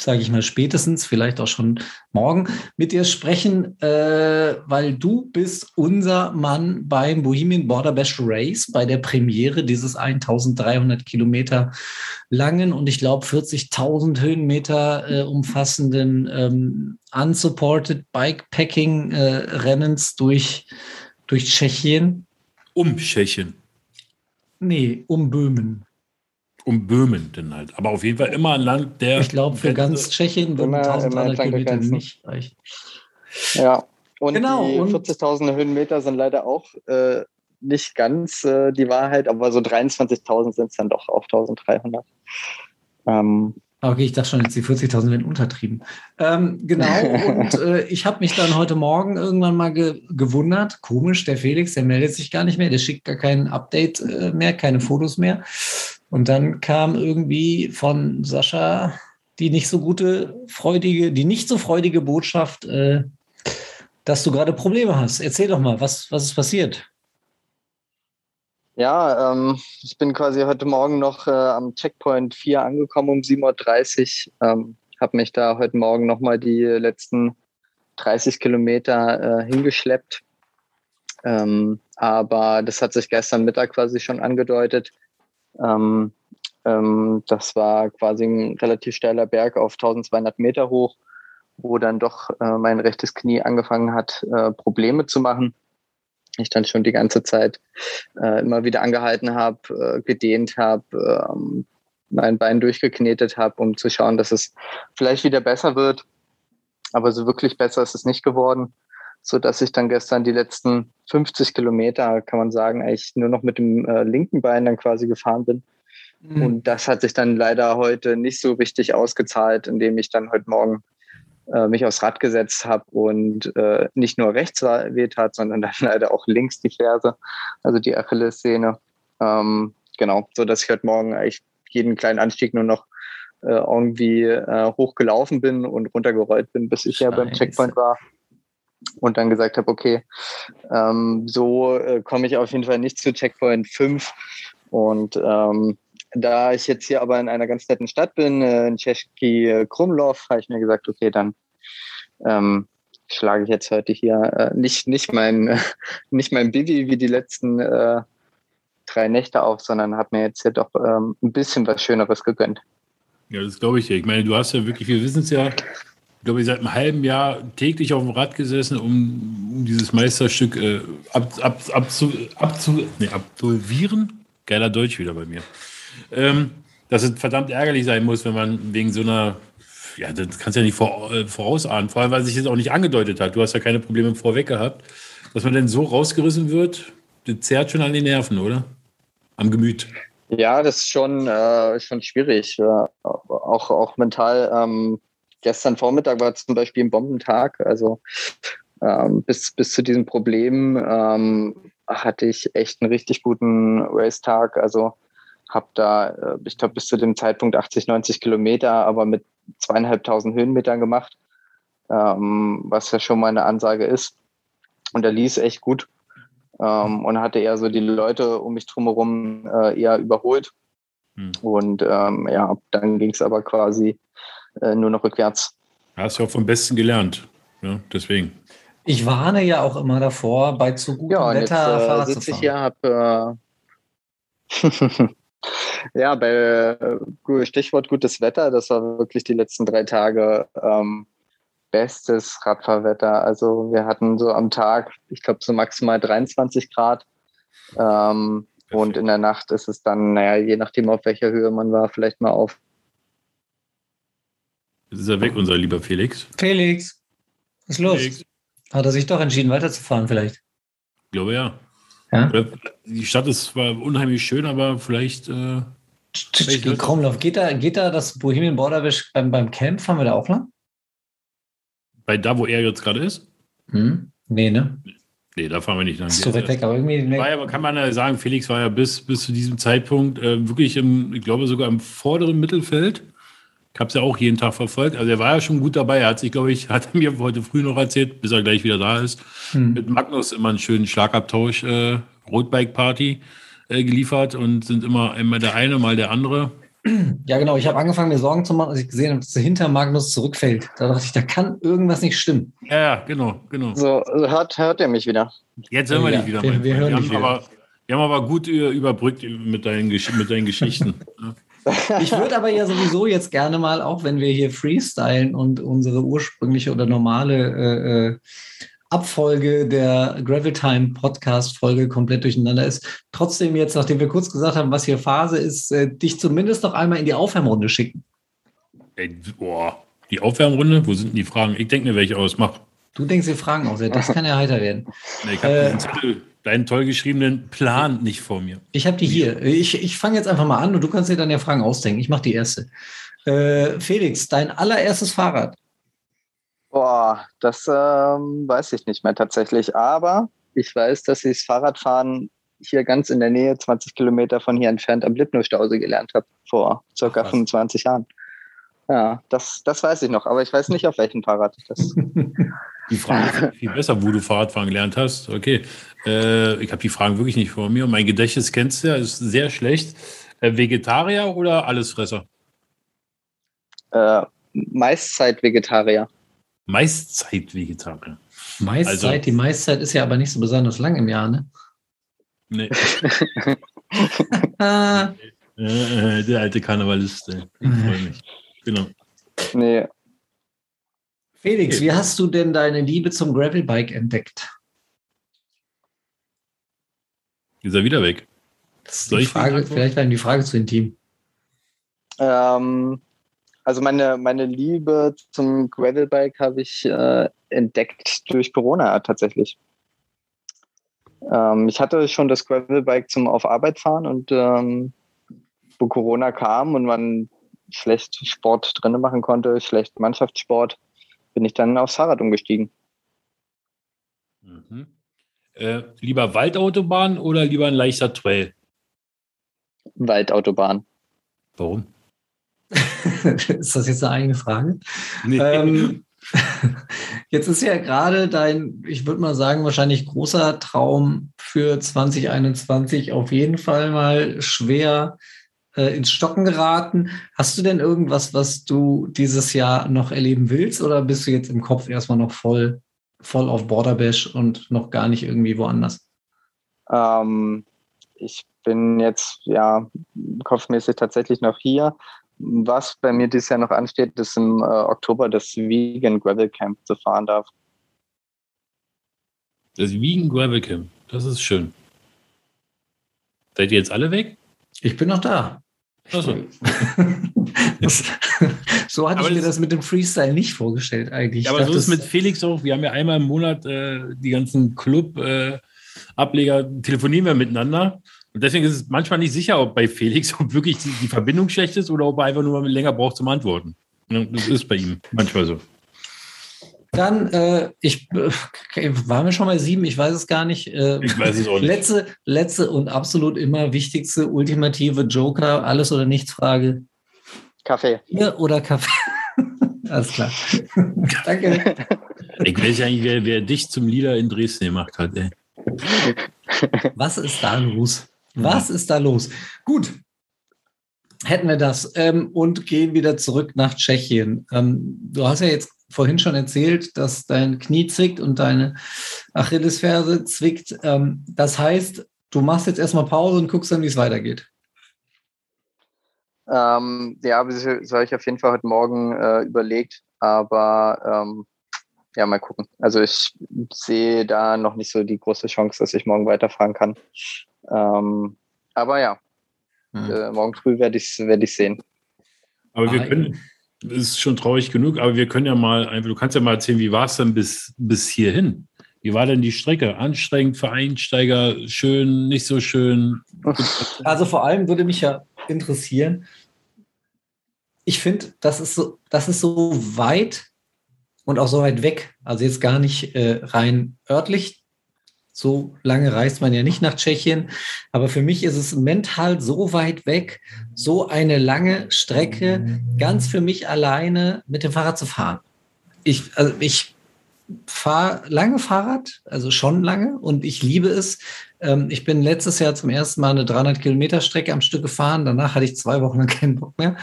sage ich mal, spätestens, vielleicht auch schon morgen, mit dir sprechen, äh, weil du bist unser Mann beim Bohemian Border Bash Race, bei der Premiere dieses 1300 Kilometer langen und ich glaube 40.000 Höhenmeter äh, umfassenden ähm, unsupported Bikepacking äh, Rennens durch, durch Tschechien. Um Tschechien. Nee, um Böhmen um Böhmen denn halt. Aber auf jeden Fall immer ein Land, der. Ich glaube, für ganz Tschechien würden 1300 Kilometer nicht reichen. Ja, und genau, die 40.000 Höhenmeter sind leider auch äh, nicht ganz äh, die Wahrheit, aber so 23.000 sind es dann doch auf 1300. Ähm, Okay, ich dachte schon, jetzt die 40.000 werden untertrieben. Ähm, genau, und äh, ich habe mich dann heute Morgen irgendwann mal ge gewundert. Komisch, der Felix, der meldet sich gar nicht mehr, der schickt gar kein Update äh, mehr, keine Fotos mehr. Und dann kam irgendwie von Sascha die nicht so gute, freudige, die nicht so freudige Botschaft, äh, dass du gerade Probleme hast. Erzähl doch mal, was, was ist passiert? Ja, ähm, ich bin quasi heute Morgen noch äh, am Checkpoint 4 angekommen um 7.30 Uhr. Ähm, habe mich da heute Morgen nochmal die letzten 30 Kilometer äh, hingeschleppt. Ähm, aber das hat sich gestern Mittag quasi schon angedeutet. Ähm, ähm, das war quasi ein relativ steiler Berg auf 1200 Meter hoch, wo dann doch äh, mein rechtes Knie angefangen hat, äh, Probleme zu machen. Ich dann schon die ganze Zeit äh, immer wieder angehalten habe, äh, gedehnt habe, ähm, mein Bein durchgeknetet habe, um zu schauen, dass es vielleicht wieder besser wird. Aber so wirklich besser ist es nicht geworden, so dass ich dann gestern die letzten 50 Kilometer, kann man sagen, eigentlich nur noch mit dem äh, linken Bein dann quasi gefahren bin. Mhm. Und das hat sich dann leider heute nicht so richtig ausgezahlt, indem ich dann heute Morgen äh, mich aufs Rad gesetzt habe und äh, nicht nur rechts weht hat, sondern dann leider auch links die Ferse, also die Achillessehne. Ähm, genau, so dass ich heute Morgen eigentlich jeden kleinen Anstieg nur noch äh, irgendwie äh, hochgelaufen bin und runtergerollt bin, bis ich Scheiße. ja beim Checkpoint war und dann gesagt habe, okay, ähm, so äh, komme ich auf jeden Fall nicht zu Checkpoint 5. Und ähm, da ich jetzt hier aber in einer ganz netten Stadt bin, äh, in Czeski Krumlov, habe ich mir gesagt, okay, dann ähm, schlage ich jetzt heute hier äh, nicht, nicht mein, nicht mein Bibi wie die letzten äh, drei Nächte auf, sondern habe mir jetzt hier doch ähm, ein bisschen was Schöneres gegönnt. Ja, das glaube ich. Ich meine, du hast ja wirklich, wir wissen es ja, ich glaube, seit einem halben Jahr täglich auf dem Rad gesessen, um, dieses Meisterstück äh, ab, ab, ab, zu, ab zu, nee, absolvieren. Geiler Deutsch wieder bei mir. Ähm, dass es verdammt ärgerlich sein muss, wenn man wegen so einer, ja, das kannst du ja nicht vor, äh, vorausahnen, vor allem, weil sich das auch nicht angedeutet hat. Du hast ja keine Probleme vorweg gehabt. Dass man denn so rausgerissen wird, das zerrt schon an den Nerven, oder? am Gemüt? Ja, das ist schon, äh, schon schwierig. Ja, auch, auch mental. Ähm, gestern Vormittag war zum Beispiel ein Bombentag. Also ähm, bis, bis zu diesem Problem ähm, hatte ich echt einen richtig guten Racetag. Also habe da, äh, ich glaube, bis zu dem Zeitpunkt 80, 90 Kilometer, aber mit zweieinhalbtausend Höhenmetern gemacht, ähm, was ja schon mal eine Ansage ist. Und da ließ echt gut ähm, und hatte eher so die Leute um mich drumherum äh, eher überholt. Hm. Und ähm, ja, dann ging es aber quasi äh, nur noch rückwärts. Hast du auch vom Besten gelernt, ja, deswegen. Ich warne ja auch immer davor, bei zu gutem ja, Wetter jetzt, äh, Fahrrad zu fahren. Ich hier, hab, äh, ja, bei äh, Stichwort gutes Wetter, das war wirklich die letzten drei Tage ähm, bestes Radfahrwetter. Also wir hatten so am Tag, ich glaube, so maximal 23 Grad. Ähm, und in der Nacht ist es dann, naja, je nachdem, auf welcher Höhe man war, vielleicht mal auf. Jetzt ist er weg, unser lieber Felix. Felix, was ist los? Felix. Hat er sich doch entschieden, weiterzufahren, vielleicht? Ich glaube ja. ja? Die Stadt ist zwar unheimlich schön, aber vielleicht. Äh, vielleicht Kromlauf. Geht da, geht da das Bohemian Borderwisch beim, beim Camp? Fahren wir da auch lang? Bei da, wo er jetzt gerade ist? Hm? Nee, ne? Nee, da fahren wir nicht lang. Ist so weit weg, aber irgendwie. War ja, kann man ja sagen, Felix war ja bis, bis zu diesem Zeitpunkt äh, wirklich im, ich glaube sogar im vorderen Mittelfeld. Ich habe es ja auch jeden Tag verfolgt. Also er war ja schon gut dabei. Er hat sich, glaube ich, hat er mir heute früh noch erzählt, bis er gleich wieder da ist, hm. mit Magnus immer einen schönen Schlagabtausch, äh, Roadbike-Party äh, geliefert und sind immer einmal der eine, mal der andere. Ja, genau. Ich habe angefangen, mir Sorgen zu machen, als ich gesehen habe, dass er hinter Magnus zurückfällt. Da dachte ich, da kann irgendwas nicht stimmen. Ja, ja genau, genau. So, hört, hört er mich wieder? Jetzt hören wir ja, dich wieder. Wir, wir hören wir, haben wieder. Aber, wir haben aber gut überbrückt mit deinen, mit deinen Geschichten. ich würde aber ja sowieso jetzt gerne mal, auch wenn wir hier freestylen und unsere ursprüngliche oder normale äh, äh Abfolge der Gravel Time Podcast Folge komplett durcheinander ist. Trotzdem jetzt, nachdem wir kurz gesagt haben, was hier Phase ist, äh, dich zumindest noch einmal in die Aufwärmrunde schicken. Ey, boah, die Aufwärmrunde? Wo sind denn die Fragen? Ich denke mir welche aus, mach. Du denkst dir Fragen aus, das kann ja heiter werden. Nee, ich habe äh, deinen toll geschriebenen Plan nicht vor mir. Ich habe die hier. Ich, ich fange jetzt einfach mal an und du kannst dir dann ja Fragen ausdenken. Ich mache die erste. Äh, Felix, dein allererstes Fahrrad. Boah, das ähm, weiß ich nicht mehr tatsächlich. Aber ich weiß, dass ich das Fahrradfahren hier ganz in der Nähe, 20 Kilometer von hier entfernt, am Lipno-Stausee gelernt habe, vor circa Ach, 25 Jahren. Ja, das, das weiß ich noch, aber ich weiß nicht, auf welchem Fahrrad ich das. Die Frage ist viel besser, wo du Fahrradfahren gelernt hast. Okay, äh, ich habe die Fragen wirklich nicht vor mir. Mein Gedächtnis kennst du ja, ist sehr schlecht. Äh, Vegetarier oder Allesfresser? Äh, meist Zeit Vegetarier. Meist Zeit Vegetarier. Meistzeit, also, die Meistzeit ist ja aber nicht so besonders lang im Jahr, ne? Nee. der alte Karnevalist, ey. Ich freue mich. Genau. Nee. Felix, wie hast du denn deine Liebe zum Gravelbike entdeckt? Ist er wieder weg? Das ist die Frage, vielleicht war ihm die Frage zu intim. Ähm, also meine, meine Liebe zum Gravelbike habe ich äh, entdeckt durch Corona tatsächlich. Ähm, ich hatte schon das Gravelbike zum auf Arbeit fahren und ähm, wo Corona kam und man schlecht Sport drinnen machen konnte, schlecht Mannschaftssport, bin ich dann aufs Fahrrad umgestiegen. Mhm. Äh, lieber Waldautobahn oder lieber ein leichter Trail? Waldautobahn. Warum? ist das jetzt eine eigene Frage? Nee. Ähm, jetzt ist ja gerade dein, ich würde mal sagen, wahrscheinlich großer Traum für 2021 auf jeden Fall mal schwer äh, ins Stocken geraten. Hast du denn irgendwas, was du dieses Jahr noch erleben willst oder bist du jetzt im Kopf erstmal noch voll voll auf Borderbash und noch gar nicht irgendwie woanders? Ähm, ich bin jetzt ja kopfmäßig tatsächlich noch hier. Was bei mir dieses Jahr noch ansteht, ist im äh, Oktober das Vegan Gravel Camp zu fahren darf. Das Vegan Gravel Camp, das ist schön. Seid ihr jetzt alle weg? Ich bin noch da. Also. so hatte aber ich mir das mit dem Freestyle nicht vorgestellt eigentlich. Ja, aber dachte, so ist mit Felix auch. Wir haben ja einmal im Monat äh, die ganzen Club-Ableger, äh, telefonieren wir miteinander. Und deswegen ist es manchmal nicht sicher, ob bei Felix ob wirklich die, die Verbindung schlecht ist oder ob er einfach nur länger braucht zum Antworten. Das ist bei ihm manchmal so. Dann, äh, ich äh, waren wir schon mal sieben, ich weiß es gar nicht. Äh, ich weiß es auch nicht. Letzte, letzte und absolut immer wichtigste, ultimative Joker, alles oder nichts Frage. Kaffee. Bier oder Kaffee? Alles klar. Danke. Ich weiß ja nicht, wer, wer dich zum Lieder in Dresden gemacht hat. Ey. Was ist da los? Was ist da los? Gut, hätten wir das ähm, und gehen wieder zurück nach Tschechien. Ähm, du hast ja jetzt vorhin schon erzählt, dass dein Knie zwickt und deine Achillesferse zwickt. Ähm, das heißt, du machst jetzt erstmal Pause und guckst dann, wie es weitergeht. Ähm, ja, das habe ich auf jeden Fall heute Morgen äh, überlegt, aber ähm, ja, mal gucken. Also ich sehe da noch nicht so die große Chance, dass ich morgen weiterfahren kann. Ähm, aber ja, hm. äh, morgen früh werde ich es werd sehen. Aber wir können, das ist schon traurig genug, aber wir können ja mal, einfach, du kannst ja mal erzählen, wie war es denn bis, bis hierhin? Wie war denn die Strecke? Anstrengend für Einsteiger, schön, nicht so schön? Also vor allem würde mich ja interessieren, ich finde, das ist so, das ist so weit und auch so weit weg. Also jetzt gar nicht äh, rein örtlich. So lange reist man ja nicht nach Tschechien. Aber für mich ist es mental so weit weg, so eine lange Strecke ganz für mich alleine mit dem Fahrrad zu fahren. Ich, also ich fahre lange Fahrrad, also schon lange und ich liebe es. Ähm, ich bin letztes Jahr zum ersten Mal eine 300 Kilometer Strecke am Stück gefahren. Danach hatte ich zwei Wochen lang keinen Bock mehr.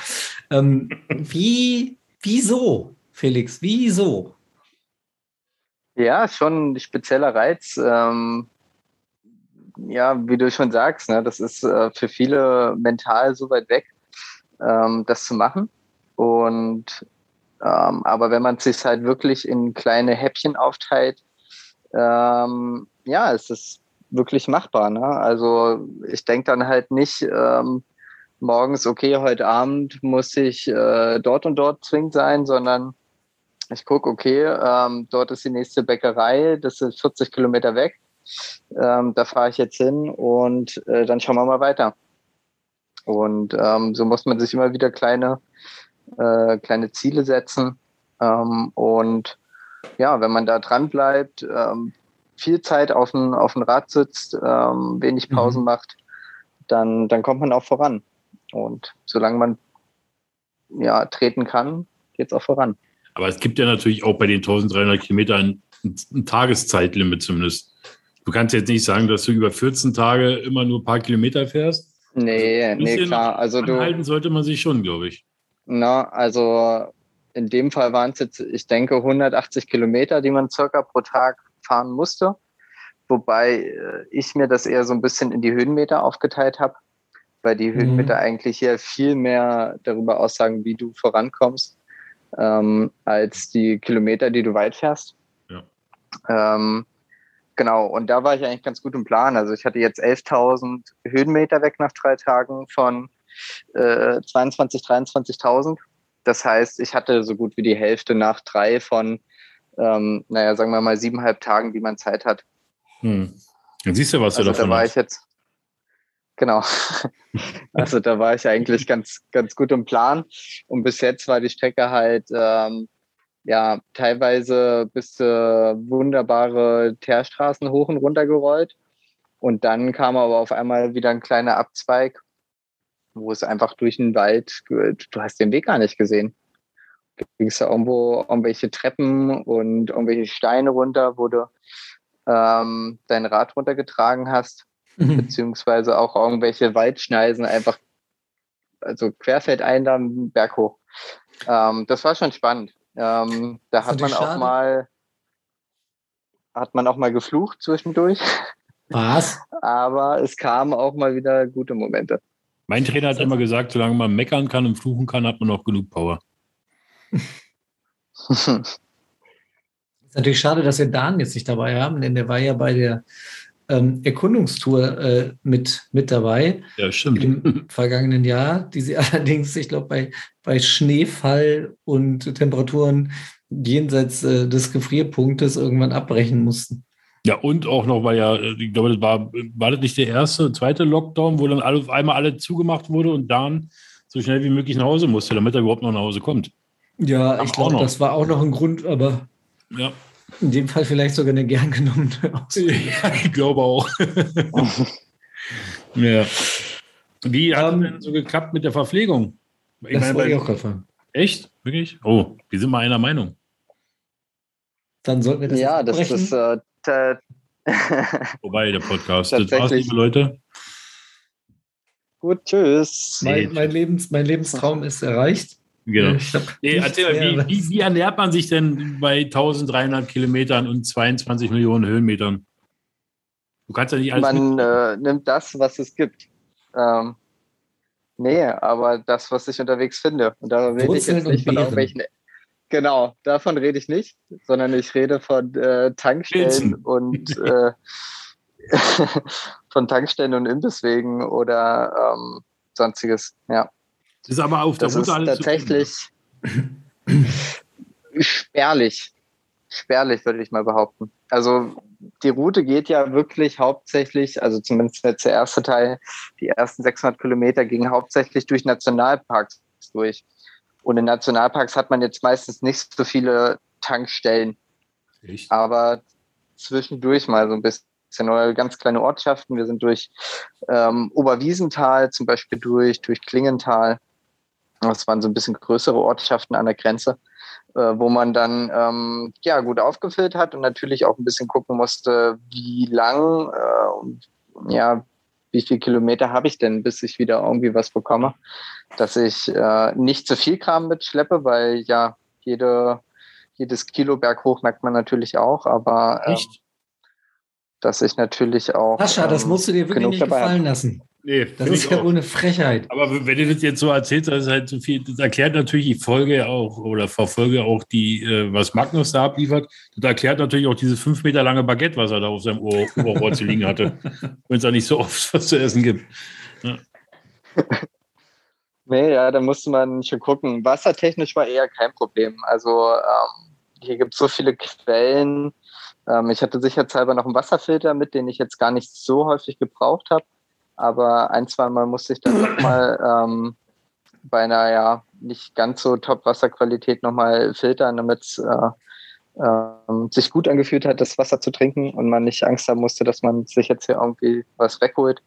Ähm, wie, wieso, Felix? Wieso? Ja, schon ein spezieller Reiz. Ähm, ja, wie du schon sagst, ne, das ist äh, für viele mental so weit weg, ähm, das zu machen. Und ähm, aber wenn man sich halt wirklich in kleine Häppchen aufteilt, ähm, ja, ist es wirklich machbar. Ne? Also ich denke dann halt nicht ähm, morgens, okay, heute Abend muss ich äh, dort und dort zwingend sein, sondern ich gucke, okay, ähm, dort ist die nächste Bäckerei, das sind 40 Kilometer weg. Ähm, da fahre ich jetzt hin und äh, dann schauen wir mal weiter. Und ähm, so muss man sich immer wieder kleine, äh, kleine Ziele setzen. Ähm, und ja, wenn man da dran bleibt, ähm, viel Zeit auf dem, auf dem Rad sitzt, ähm, wenig mhm. Pausen mhm. macht, dann, dann kommt man auch voran. Und solange man ja treten kann, geht es auch voran. Aber es gibt ja natürlich auch bei den 1300 Kilometern ein, ein Tageszeitlimit zumindest. Du kannst jetzt nicht sagen, dass du über 14 Tage immer nur ein paar Kilometer fährst. Nee, nee, klar. Also du. sollte man sich schon, glaube ich. Na, also in dem Fall waren es jetzt, ich denke, 180 Kilometer, die man circa pro Tag fahren musste. Wobei äh, ich mir das eher so ein bisschen in die Höhenmeter aufgeteilt habe, weil die mhm. Höhenmeter eigentlich hier viel mehr darüber aussagen, wie du vorankommst, ähm, als die Kilometer, die du weit fährst. Ja. Ähm, genau, und da war ich eigentlich ganz gut im Plan. Also ich hatte jetzt 11.000 Höhenmeter weg nach drei Tagen von äh, 22, 23.000. Das heißt, ich hatte so gut wie die Hälfte nach drei von, ähm, naja, sagen wir mal siebeneinhalb Tagen, die man Zeit hat. Hm. Dann siehst du, was also du davon da war hast. ich jetzt, genau. also da war ich eigentlich ganz, ganz gut im Plan. Und bis jetzt war die Strecke halt, ähm, ja, teilweise bis äh, wunderbare Teerstraßen hoch und runter gerollt. Und dann kam aber auf einmal wieder ein kleiner Abzweig wo es einfach durch den Wald, du hast den Weg gar nicht gesehen. Du gingst da irgendwo irgendwelche Treppen und irgendwelche Steine runter, wo du ähm, dein Rad runtergetragen hast, mhm. beziehungsweise auch irgendwelche Waldschneisen einfach, also querfeldein da Berg hoch. Ähm, das war schon spannend. Ähm, da hat man auch schade. mal, hat man auch mal geflucht zwischendurch. Was? Aber es kamen auch mal wieder gute Momente. Mein Trainer hat immer gesagt, solange man meckern kann und fluchen kann, hat man noch genug Power. ist natürlich schade, dass wir Dan jetzt nicht dabei haben, denn der war ja bei der ähm, Erkundungstour äh, mit, mit dabei. Ja, stimmt. Im vergangenen Jahr, die sie allerdings, ich glaube, bei, bei Schneefall und Temperaturen jenseits äh, des Gefrierpunktes irgendwann abbrechen mussten. Ja, und auch noch, weil ja, ich glaube, das war, war das nicht der erste, zweite Lockdown, wo dann alle, auf einmal alle zugemacht wurde und dann so schnell wie möglich nach Hause musste, damit er überhaupt noch nach Hause kommt. Ja, Ach, ich glaube, das war auch noch ein Grund, aber ja. In dem Fall vielleicht sogar eine gern genommene Ausrede. Ja, ich glaube auch. ja. Wie hat um, es ähm, denn so geklappt mit der Verpflegung? Ich das meine, wollte ich auch gerade fragen. Echt? Wirklich? Oh, wir sind mal einer Meinung. Dann sollten wir das Ja, das ist äh, Wobei der Podcast. Das war's, liebe Leute. Gut, tschüss. Mein, mein, Lebens, mein Lebenstraum ist erreicht. Genau. Nee, erzähl mal, wie, wie, wie, ernährt man sich denn bei 1300 Kilometern und 22 Millionen Höhenmetern? Du kannst ja nicht alles. Man äh, nimmt das, was es gibt. Ähm, nee, aber das, was ich unterwegs finde. Und da will ich jetzt nicht von irgendwelchen Genau, davon rede ich nicht, sondern ich rede von äh, Tankstellen Pilzen. und äh, von Tankstellen und Imbisswegen oder ähm, sonstiges. Ja. Das ist aber auf der das Route ist alles tatsächlich spärlich. Spärlich, würde ich mal behaupten. Also die Route geht ja wirklich hauptsächlich, also zumindest jetzt der erste Teil, die ersten 600 Kilometer gingen hauptsächlich durch Nationalparks durch. Und in Nationalparks hat man jetzt meistens nicht so viele Tankstellen. Echt? Aber zwischendurch mal so ein bisschen oder ganz kleine Ortschaften. Wir sind durch ähm, Oberwiesenthal zum Beispiel durch, durch Klingenthal. Das waren so ein bisschen größere Ortschaften an der Grenze, äh, wo man dann ähm, ja gut aufgefüllt hat und natürlich auch ein bisschen gucken musste, wie lang äh, und ja, wie viele Kilometer habe ich denn, bis ich wieder irgendwie was bekomme, dass ich äh, nicht zu viel Kram mitschleppe, weil ja jede, jedes Kilo berghoch merkt man natürlich auch, aber ähm, dass ich natürlich auch. Sascha, das ähm, musst du dir wirklich nicht gefallen lassen. Nee, das ist ja wohl eine Frechheit. Aber wenn du das jetzt so erzählst, das ist halt so viel, das erklärt natürlich, ich folge auch oder verfolge auch die, äh, was Magnus da abliefert. Das erklärt natürlich auch dieses fünf Meter lange Baguette, was er da auf seinem Ohr, Ohrrohr zu liegen hatte. Wenn es da nicht so oft was zu essen gibt. Ja. Nee, ja, da musste man schon gucken. Wassertechnisch war eher kein Problem. Also ähm, hier gibt es so viele Quellen. Ähm, ich hatte sicherheitshalber noch einen Wasserfilter mit, den ich jetzt gar nicht so häufig gebraucht habe aber ein, zwei Mal musste ich dann nochmal ähm, bei einer ja nicht ganz so top Wasserqualität nochmal filtern, damit es äh, äh, sich gut angefühlt hat, das Wasser zu trinken und man nicht Angst haben musste, dass man sich jetzt hier irgendwie was wegholt.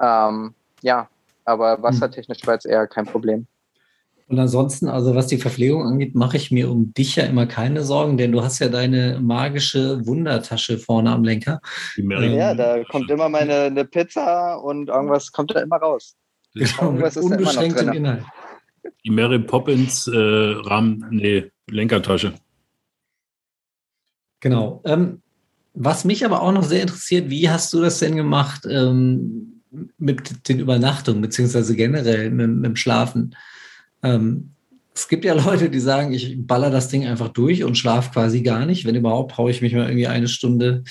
Ähm, ja, aber wassertechnisch war jetzt eher kein Problem. Und ansonsten, also was die Verpflegung angeht, mache ich mir um dich ja immer keine Sorgen, denn du hast ja deine magische Wundertasche vorne am Lenker. Ja, da kommt immer meine eine Pizza und irgendwas kommt da immer raus. Genau, mit unbeschränktem Inhalt. Die Mary Poppins äh, Rahmen, nee, Lenkertasche. Genau. Ähm, was mich aber auch noch sehr interessiert, wie hast du das denn gemacht ähm, mit den Übernachtungen, beziehungsweise generell mit, mit dem Schlafen? Ähm, es gibt ja Leute, die sagen, ich baller das Ding einfach durch und schlafe quasi gar nicht. Wenn überhaupt, haue ich mich mal irgendwie eine Stunde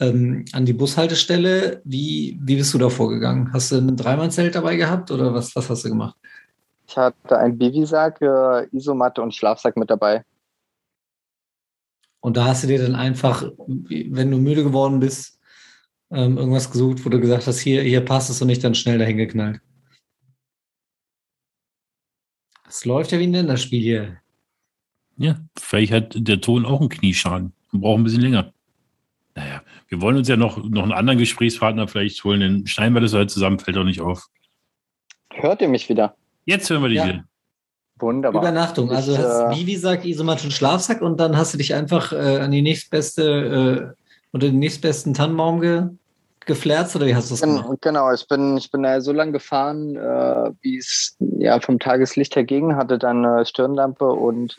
ähm, an die Bushaltestelle. Wie, wie bist du da vorgegangen? Hast du ein Dreimannzelt dabei gehabt oder was, was hast du gemacht? Ich hatte einen Bivisack, äh, Isomatte und Schlafsack mit dabei. Und da hast du dir dann einfach, wenn du müde geworden bist, ähm, irgendwas gesucht, wo du gesagt hast, hier, hier passt es und nicht dann schnell dahin geknallt. Es läuft ja wie ein Länderspiel hier. Ja, vielleicht hat der Ton auch einen Knieschaden und braucht ein bisschen länger. Naja, wir wollen uns ja noch, noch einen anderen Gesprächspartner vielleicht holen, denn schneiden wir das heute zusammen, fällt auch nicht auf. Hört ihr mich wieder? Jetzt hören wir dich Ja. wieder. Wunderbar. Übernachtung. Also Ich, hast äh, Vivisack, Isomat und Schlafsack und dann hast du dich einfach äh, an die nächstbeste äh, oder den nächstbesten Tannenbaum ge, geflärzt oder wie hast du das gemacht? Gen- Genau, ich bin, ich bin so lange gefahren, äh, wie es ja vom Tageslicht her ging, hatte dann eine Stirnlampe und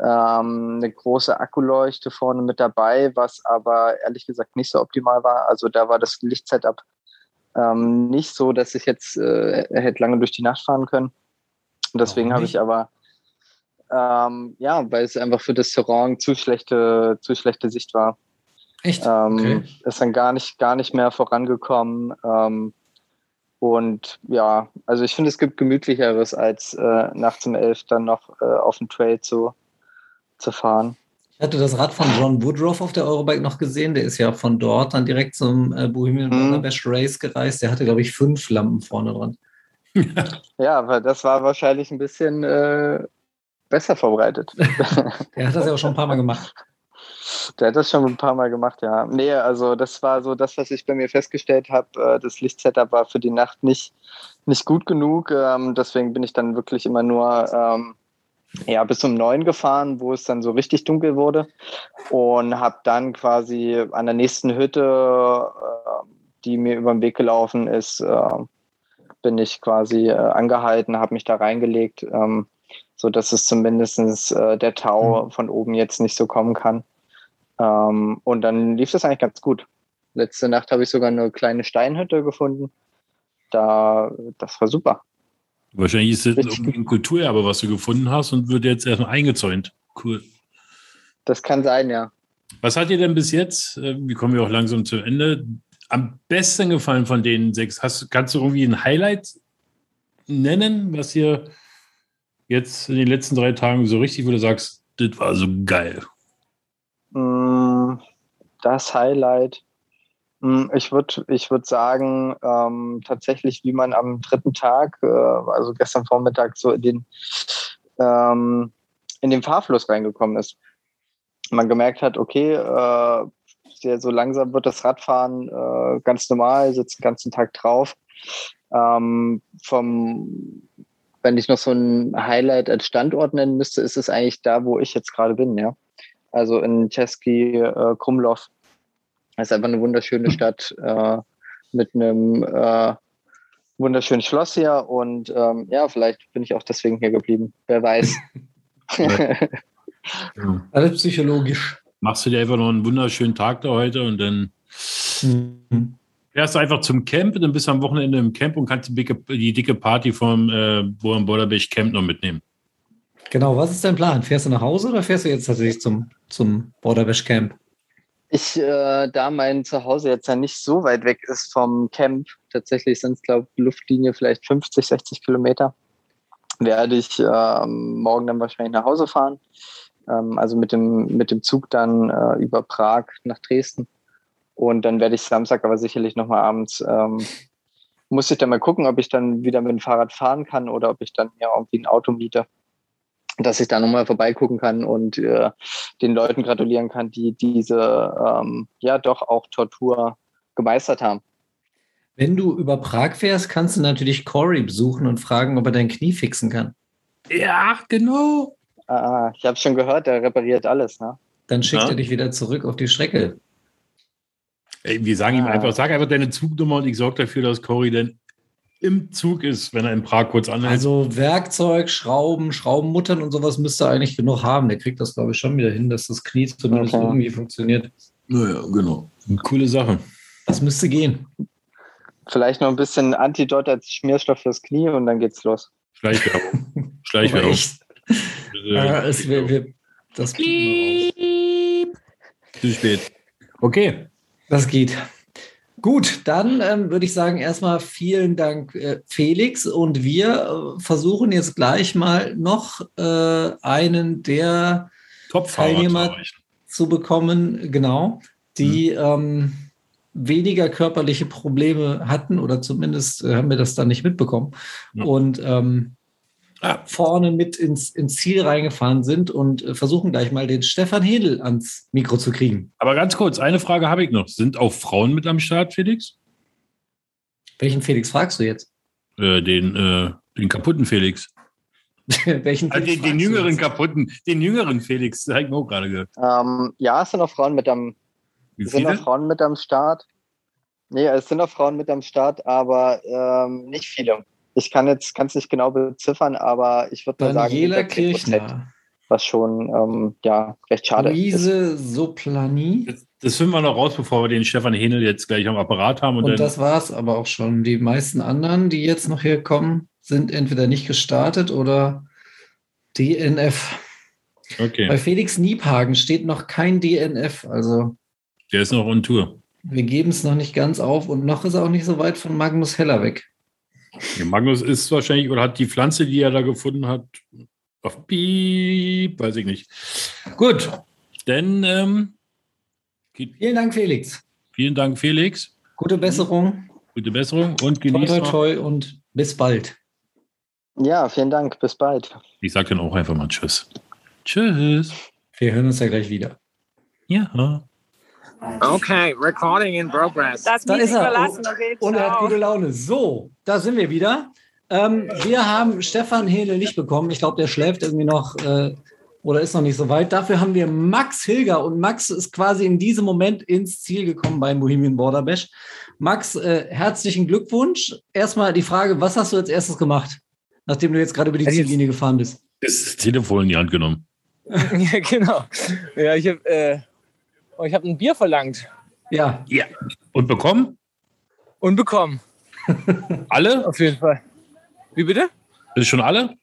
ähm, eine große Akkuleuchte vorne mit dabei, was aber ehrlich gesagt nicht so optimal war. Also da war das Lichtsetup ähm, nicht so, dass ich jetzt äh, hätte lange durch die Nacht fahren können. Und deswegen habe ich aber ähm, ja, weil es einfach für das Terrain zu schlechte, zu schlechte Sicht war. Echt? Ähm, Okay. Ist dann gar nicht, gar nicht mehr vorangekommen. Ähm, und ja, also ich finde, es gibt gemütlicheres, als äh, nachts um elf dann noch äh, auf dem Trail zu, zu fahren. Ich hatte das Rad von John Woodruff auf der Eurobike noch gesehen. Der ist ja von dort dann direkt zum äh, Bohemian Mhm. Bash Race gereist. Der hatte, glaube ich, fünf Lampen vorne dran. Ja, aber das war wahrscheinlich ein bisschen äh, besser vorbereitet. Der hat das ja auch schon ein paar Mal gemacht. Der hat das schon ein paar Mal gemacht, ja. Nee, also das war so das, was ich bei mir festgestellt habe. Äh, das Lichtsetup war für die Nacht nicht, nicht gut genug. Ähm, deswegen bin ich dann wirklich immer nur ähm, ja, bis um neun gefahren, wo es dann so richtig dunkel wurde. Und habe dann quasi an der nächsten Hütte, äh, die mir über den Weg gelaufen ist, bin ich quasi äh, angehalten, habe mich da reingelegt, ähm, so dass es zumindest äh, der Tau von oben jetzt nicht so kommen kann. Ähm, und dann lief das eigentlich ganz gut. Letzte Nacht habe ich sogar eine kleine Steinhütte gefunden. Da, das war super. Wahrscheinlich ist das ein Kulturerbe, was du gefunden hast und wird jetzt erstmal eingezäunt. Cool. Das kann sein, ja. Was hat dir denn bis jetzt, äh, wir kommen ja auch langsam zum Ende, am besten gefallen von den sechs? Hast, kannst du irgendwie ein Highlight nennen, was dir jetzt in den letzten drei Tagen so richtig, wo du sagst, das war so geil? Mm, Das Highlight. Mm, Ich würde ich würd sagen, ähm, tatsächlich, wie man am dritten Tag, äh, also gestern Vormittag, so in den, ähm, in den Fahrfluss reingekommen ist. Man gemerkt hat, okay, äh, sehr, so langsam wird das Radfahren äh, ganz normal, sitzt den ganzen Tag drauf. Ähm, vom, wenn ich noch so ein Highlight als Standort nennen müsste, ist es eigentlich da, wo ich jetzt gerade bin, ja. Also in Czeski äh, Krumlov. Das ist einfach eine wunderschöne Stadt äh, mit einem äh, wunderschönen Schloss hier und ähm, ja, vielleicht bin ich auch deswegen hier geblieben. Wer weiß. Alles psychologisch. Machst du dir einfach noch einen wunderschönen Tag da heute und dann Mhm. fährst du einfach zum Camp, dann bist du am Wochenende im Camp und kannst die dicke, die dicke Party vom äh, Bohren Borderbeach Camp noch mitnehmen. Genau, was ist dein Plan? Fährst du nach Hause oder fährst du jetzt tatsächlich zum, zum Border Bash Camp? Ich, äh, da mein Zuhause jetzt ja nicht so weit weg ist vom Camp, tatsächlich sind es, glaube ich, Luftlinie vielleicht 50, 60 Kilometer, werde ich ähm, morgen dann wahrscheinlich nach Hause fahren. Ähm, also mit dem, mit dem Zug dann äh, über Prag nach Dresden. Und dann werde ich Samstag aber sicherlich nochmal abends, ähm, muss ich dann mal gucken, ob ich dann wieder mit dem Fahrrad fahren kann oder ob ich dann ja irgendwie ein Auto miete dass ich da nochmal vorbeigucken kann und äh, den Leuten gratulieren kann, die diese ähm, ja doch auch Tortur gemeistert haben. Wenn du über Prag fährst, kannst du natürlich Corey besuchen und fragen, ob er dein Knie fixen kann. Ja, genau. Ah, ich habe schon gehört, der repariert alles. Ne? Dann schickt Ja. er dich wieder zurück auf die Strecke. Ey, wir sagen ihm Ah. einfach, sag einfach deine Zugnummer und ich sorge dafür, dass Cory dann im Zug ist, wenn er in Prag kurz anhält. Also Werkzeug, Schrauben, Schraubenmuttern und sowas müsste er eigentlich genug haben. Der kriegt das, glaube ich, schon wieder hin, dass das Knie zumindest okay. irgendwie funktioniert. Naja, genau. Eine coole Sache. Das müsste gehen. Vielleicht noch ein bisschen Antidot als Schmierstoff fürs Knie und dann geht's los. Schleichwerbung. Schleichwerbung. äh, es wär, wär, das Zu spät. Okay. Das geht. Gut, dann ähm, würde ich sagen, erstmal vielen Dank, äh, Felix. Und wir äh, versuchen jetzt gleich mal noch äh, einen der Teilnehmer zu bekommen, genau, die hm. ähm, weniger körperliche Probleme hatten oder zumindest äh, haben wir das dann nicht mitbekommen. Ja. Und ähm. Vorne mit ins, ins Ziel reingefahren sind und äh, versuchen gleich mal den Stefan Hedel ans Mikro zu kriegen. Aber ganz kurz, eine Frage habe ich noch. Sind auch Frauen mit am Start, Felix? Welchen Felix fragst du jetzt? Äh, den, äh, den kaputten Felix. Welchen also den, den jüngeren kaputten, den jüngeren Felix, das habe ich mir auch gerade gehört. Ähm, ja, es sind auch Frauen mit am, sind auch Frauen mit am Start. Nee, es sind auch Frauen mit am Start, aber ähm, nicht viele. Ich kann jetzt kann es nicht genau beziffern, aber ich würde mal sagen, Daniela Kirchner. Was schon ähm, ja recht schade Luise ist. Soplani. Das, das finden wir noch raus, bevor wir den Stefan Henel jetzt gleich am Apparat haben. Und, und das war es aber auch schon. Die meisten anderen, die jetzt noch hier kommen, sind entweder nicht gestartet oder DNF. Okay. Bei Felix Niebhagen steht noch kein DNF. Also der ist noch on Tour. Wir geben es noch nicht ganz auf und noch ist er auch nicht so weit von Magnus Heller weg. Ja, Magnus ist wahrscheinlich oder hat die Pflanze, die er da gefunden hat, auf Piep, weiß ich nicht. Gut, denn ähm, vielen Dank, Felix. Vielen Dank, Felix. Gute Besserung. Gute Besserung und genießt. Toi, toi, toi und bis bald. Ja, vielen Dank. Bis bald. Ich sage dann auch einfach mal Tschüss. Tschüss. Wir hören uns ja gleich wieder. Ja. Okay, recording in progress. Das da ist er. Verlassen. Okay, und er hat gute Laune. So, da sind wir wieder. Ähm, wir haben Stefan Hele nicht bekommen. Ich glaube, der schläft irgendwie noch äh, oder ist noch nicht so weit. Dafür haben wir Max Hilger und Max ist quasi in diesem Moment ins Ziel gekommen beim Bohemian Border Bash. Max, äh, herzlichen Glückwunsch. Erstmal die Frage, was hast du als erstes gemacht, nachdem du jetzt gerade über die Ziellinie gefahren bist? Das Telefon in die Hand genommen. ja, genau. Ja, ich habe äh, Oh, ich habe ein Bier verlangt. Ja. Ja. Und bekommen? Und bekommen. alle? Auf jeden Fall. Wie bitte? Ist schon alle?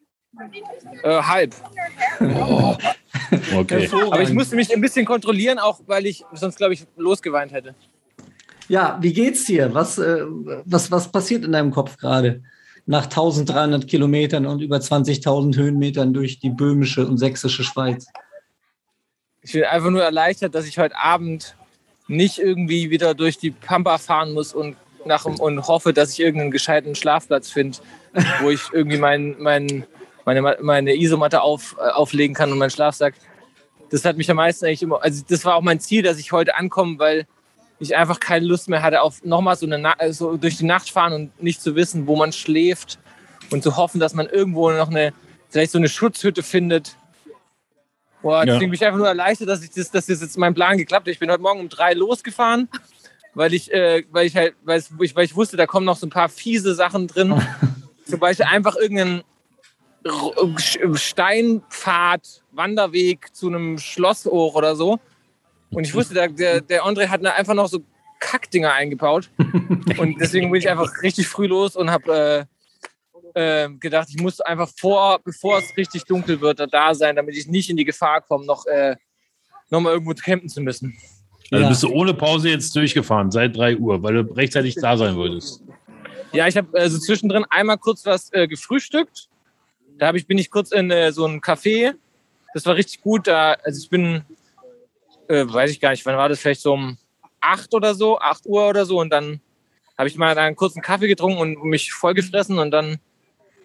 Äh, halb. Oh. Okay. Aber ich musste mich ein bisschen kontrollieren, auch weil ich sonst, glaube ich, losgeweint hätte. Ja, wie geht's dir? Was, äh, was, was passiert in deinem Kopf gerade? Nach 1300 Kilometern und über 20.000 Höhenmetern durch die böhmische und sächsische Schweiz ich bin einfach nur erleichtert, dass ich heute Abend nicht irgendwie wieder durch die Pampa fahren muss und, nach, und hoffe, dass ich irgendeinen gescheiten Schlafplatz finde, wo ich irgendwie mein, mein, meine, meine Isomatte auf, äh, auflegen kann und meinen Schlafsack. Das hat mich am meisten eigentlich immer, also das war auch mein Ziel, dass ich heute ankomme, weil ich einfach keine Lust mehr hatte auf nochmal so, eine, so durch die Nacht fahren und nicht zu wissen, wo man schläft und zu hoffen, dass man irgendwo noch eine, vielleicht so eine Schutzhütte findet, Boah, deswegen ja. bin ich einfach nur erleichtert, dass, ich das, dass das jetzt mein Plan geklappt hat. Ich bin heute Morgen um drei losgefahren, weil ich, äh, weil ich halt, weil ich, weil ich wusste, da kommen noch so ein paar fiese Sachen drin. Zum Beispiel einfach irgendeinen Steinpfad, Wanderweg zu einem Schloss hoch oder so. Und ich wusste, der, der André hat einfach noch so Kackdinger eingebaut. Und deswegen bin ich einfach richtig früh los und habe äh, gedacht, ich muss einfach vor, bevor es richtig dunkel wird, da sein, damit ich nicht in die Gefahr komme, noch, äh, noch mal irgendwo campen zu müssen. Also ja. bist du ohne Pause jetzt durchgefahren, seit 3 Uhr, weil du rechtzeitig da sein wolltest. Ja, ich habe also zwischendrin einmal kurz was äh, gefrühstückt. Da ich, bin ich kurz in äh, so ein Café. Das war richtig gut. Da, also ich bin, äh, weiß ich gar nicht, wann war das? Vielleicht so um 8 oder so, 8 Uhr oder so. Und dann habe ich mal einen kurzen Kaffee getrunken und mich vollgefressen und dann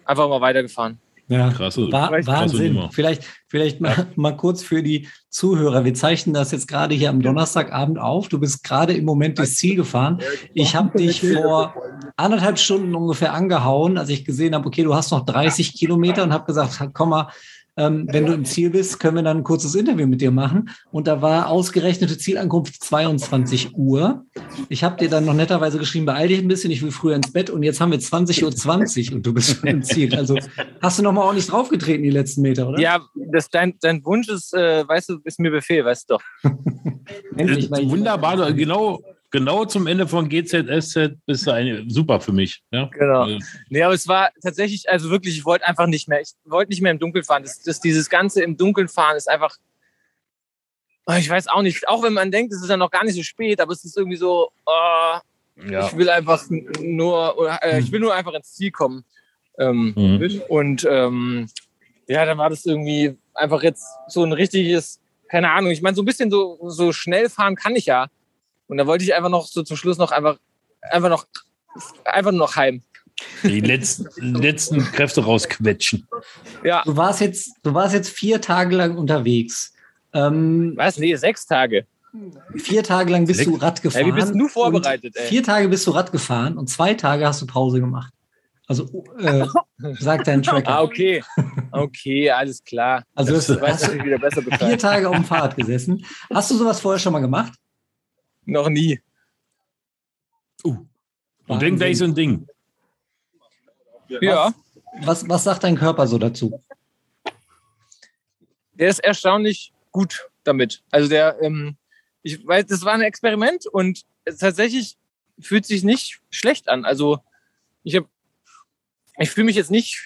einfach mal weitergefahren. Ja, krasse, War, krasse Wahnsinn. Nummer. Vielleicht, vielleicht mal, ja. mal kurz für die Zuhörer. Wir zeichnen das jetzt gerade hier am Donnerstagabend auf. Du bist gerade im Moment das Ziel gefahren. Ich habe dich vor anderthalb Stunden ungefähr angehauen, als ich gesehen habe, okay, du hast noch 30 Kilometer und habe gesagt, komm mal, ähm, wenn du im Ziel bist, können wir dann ein kurzes Interview mit dir machen. Und da war ausgerechnete Zielankunft 22 Uhr. Ich habe dir dann noch netterweise geschrieben, beeil dich ein bisschen, ich will früher ins Bett. Und jetzt haben wir 20.20 Uhr und du bist schon im Ziel. Also hast du noch mal ordentlich draufgetreten die letzten Meter, oder? Ja, das, dein, dein Wunsch ist, äh, weißt du, ist mir Befehl, weißt du doch. Endlich, weil ich- Wunderbar, genau, genau zum Ende von GZSZ bist du eine, super für mich. Ja? Genau. Also, Nee, aber es war tatsächlich, also wirklich, ich wollte einfach nicht mehr, ich wollte nicht mehr im Dunkeln fahren. Das, das, dieses Ganze im Dunkeln fahren ist einfach, Ah, ich weiß auch nicht, auch wenn man denkt, es ist ja noch gar nicht so spät, aber es ist irgendwie so, ah, ja. ich will einfach nur, oder, äh, ich will nur einfach ins Ziel kommen. Ähm, Mhm. Und ähm, ja, dann war das irgendwie einfach jetzt so ein richtiges, keine Ahnung, ich meine, so ein bisschen so, so schnell fahren kann ich ja. Und da wollte ich einfach noch so zum Schluss noch einfach, einfach noch, einfach nur noch heim. Die letzten, letzten Kräfte rausquetschen. Ja, Du warst jetzt, du warst jetzt vier Tage lang unterwegs. Ähm, was? Nee, sechs Tage. vier Tage lang bist du Rad gefahren. Ey, wie bist du und vorbereitet, ey? Vier Tage bist du Rad gefahren und zwei Tage hast du Pause gemacht. Also äh, sagt dein Tracker. Ah, okay. Okay, alles klar. Also Du du weißt hast natürlich wieder besser vier Bescheid. Tage auf dem Fahrrad gesessen. Hast du sowas vorher schon mal gemacht? Noch nie. Und dann gleich so ein Ding. Ja, Was, was sagt dein Körper so dazu? der ist erstaunlich gut damit. Also der, ähm, ich weiß, das war ein Experiment und tatsächlich fühlt sich nicht schlecht an. Also ich habe, ich fühle mich jetzt nicht,